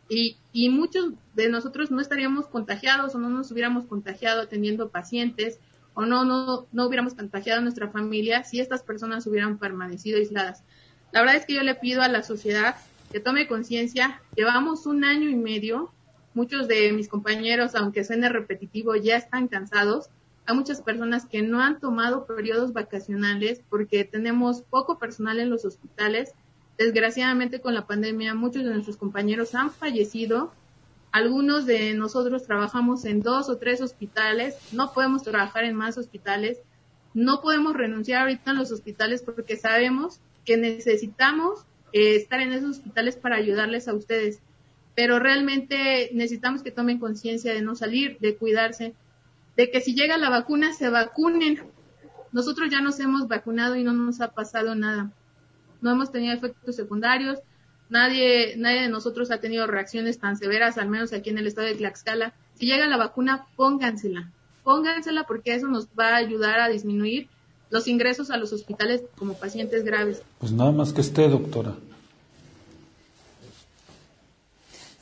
[SPEAKER 5] Y, y muchos de nosotros no estaríamos contagiados o no nos hubiéramos contagiado atendiendo pacientes o no, no, no hubiéramos contagiado a nuestra familia si estas personas hubieran permanecido aisladas. La verdad es que yo le pido a la sociedad que tome conciencia. Llevamos un año y medio. Muchos de mis compañeros, aunque suene repetitivo, ya están cansados hay muchas personas que no han tomado periodos vacacionales porque tenemos poco personal en los hospitales. Desgraciadamente con la pandemia muchos de nuestros compañeros han fallecido. Algunos de nosotros trabajamos en dos o tres hospitales, no podemos trabajar en más hospitales, no podemos renunciar ahorita en los hospitales porque sabemos que necesitamos eh, estar en esos hospitales para ayudarles a ustedes. Pero realmente necesitamos que tomen conciencia de no salir, de cuidarse, de que si llega la vacuna se vacunen. Nosotros ya nos hemos vacunado y no nos ha pasado nada. No hemos tenido efectos secundarios. Nadie, nadie de nosotros ha tenido reacciones tan severas, al menos aquí en el estado de Tlaxcala. Si llega la vacuna, póngansela. Póngansela porque eso nos va a ayudar a disminuir los ingresos a los hospitales como pacientes graves.
[SPEAKER 2] Pues nada más que esté, doctora.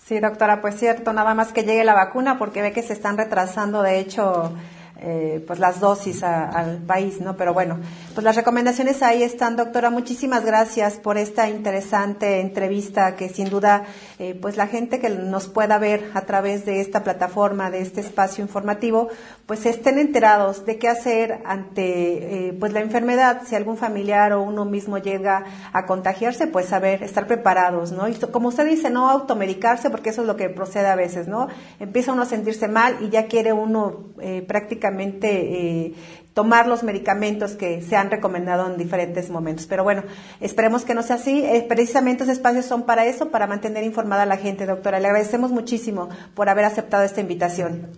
[SPEAKER 4] Sí, doctora, pues cierto, nada más que llegue la vacuna porque ve que se están retrasando, de hecho, eh, pues las dosis al país, ¿no? Pero bueno, pues las recomendaciones ahí están, doctora. Muchísimas gracias por esta interesante entrevista que sin duda, eh, pues la gente que nos pueda ver a través de esta plataforma, de este espacio informativo, pues estén enterados de qué hacer ante, eh, pues la enfermedad. Si algún familiar o uno mismo llega a contagiarse, pues saber, estar preparados, ¿no? Y como usted dice, no automedicarse, porque eso es lo que procede a veces, ¿no? Empieza uno a sentirse mal y ya quiere uno prácticamente eh, tomar los medicamentos que se han recomendado en diferentes momentos. Pero bueno, esperemos que no sea así. Eh, precisamente esos espacios son para eso, para mantener informada a la gente, doctora. Le agradecemos muchísimo por haber aceptado esta invitación.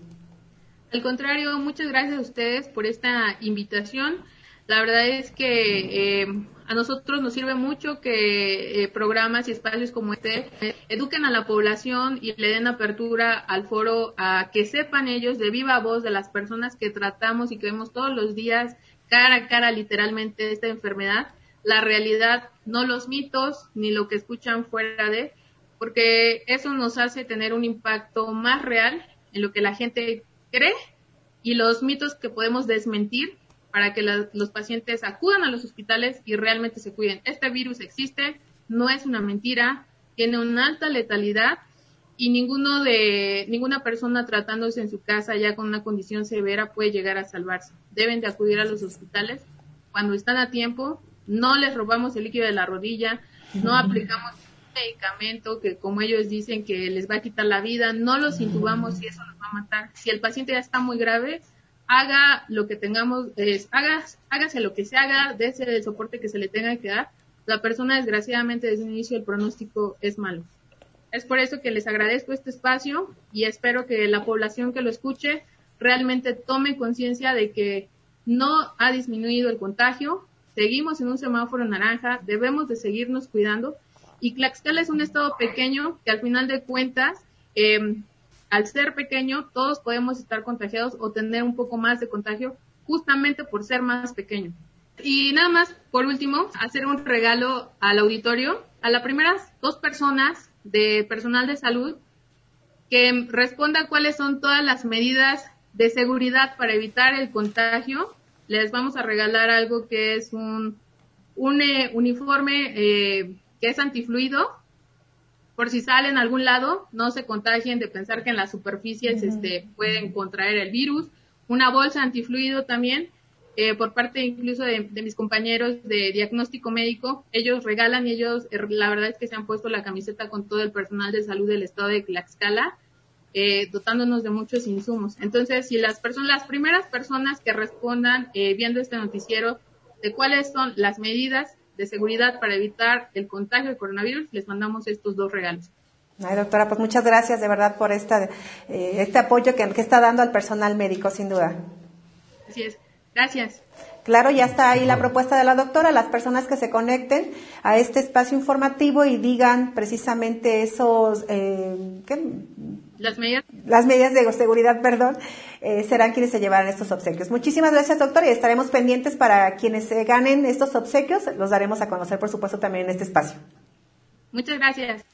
[SPEAKER 5] Al contrario, muchas gracias a ustedes por esta invitación. La verdad es que eh, a nosotros nos sirve mucho que eh, programas y espacios como este eduquen a la población y le den apertura al foro a que sepan ellos de viva voz de las personas que tratamos y que vemos todos los días cara a cara literalmente esta enfermedad, la realidad, no los mitos ni lo que escuchan fuera de, porque eso nos hace tener un impacto más real en lo que la gente cree y los mitos que podemos desmentir para que los pacientes acudan a los hospitales y realmente se cuiden. Este virus existe, no es una mentira, tiene una alta letalidad y ninguno de ninguna persona tratándose en su casa ya con una condición severa puede llegar a salvarse. Deben de acudir a los hospitales cuando están a tiempo. No les robamos el líquido de la rodilla, no aplicamos medicamento que como ellos dicen que les va a quitar la vida, no los intubamos y eso los va a matar. Si el paciente ya está muy grave, haga lo que tengamos, es, haga, hágase lo que se haga, dése el soporte que se le tenga que dar. La persona desgraciadamente desde el inicio el pronóstico es malo. Es por eso que les agradezco este espacio y espero que la población que lo escuche realmente tome conciencia de que no ha disminuido el contagio, seguimos en un semáforo naranja, debemos de seguirnos cuidando y Tlaxcala es un estado pequeño que al final de cuentas, em, al ser pequeño, todos podemos estar contagiados o tener un poco más de contagio justamente por ser más pequeño. Y nada más, por último, hacer un regalo al auditorio. A las primeras dos personas de personal de salud que responda cuáles son todas las medidas de seguridad para evitar el contagio. Les vamos a regalar algo que es un, un eh, uniforme eh, que es antifluido. Por si salen a algún lado, no se contagien de pensar que en las superficies este, pueden contraer el virus. Una bolsa antifluido también eh, por parte incluso de, mis compañeros de diagnóstico médico, ellos regalan y ellos, eh, la verdad es que se han puesto la camiseta con todo el personal de salud del estado de Tlaxcala, eh, dotándonos de muchos insumos. Entonces, si las personas, las primeras personas que respondan viendo este noticiero de cuáles son las medidas de seguridad para evitar el contagio del coronavirus, les mandamos estos dos regalos.
[SPEAKER 4] Ay, doctora, pues muchas gracias de verdad por esta, este apoyo que, que está dando al personal médico, sin duda.
[SPEAKER 5] Así es. Gracias.
[SPEAKER 4] Claro, ya está ahí la propuesta de la doctora. Las personas que se conecten a este espacio informativo y digan precisamente esos, eh, ¿qué?
[SPEAKER 5] Las medidas.
[SPEAKER 4] Las medidas de seguridad, perdón, eh, serán quienes se llevarán estos obsequios. Muchísimas gracias, doctora, y estaremos pendientes para quienes se ganen estos obsequios. Los daremos a conocer, por supuesto, también en este espacio.
[SPEAKER 5] Muchas gracias.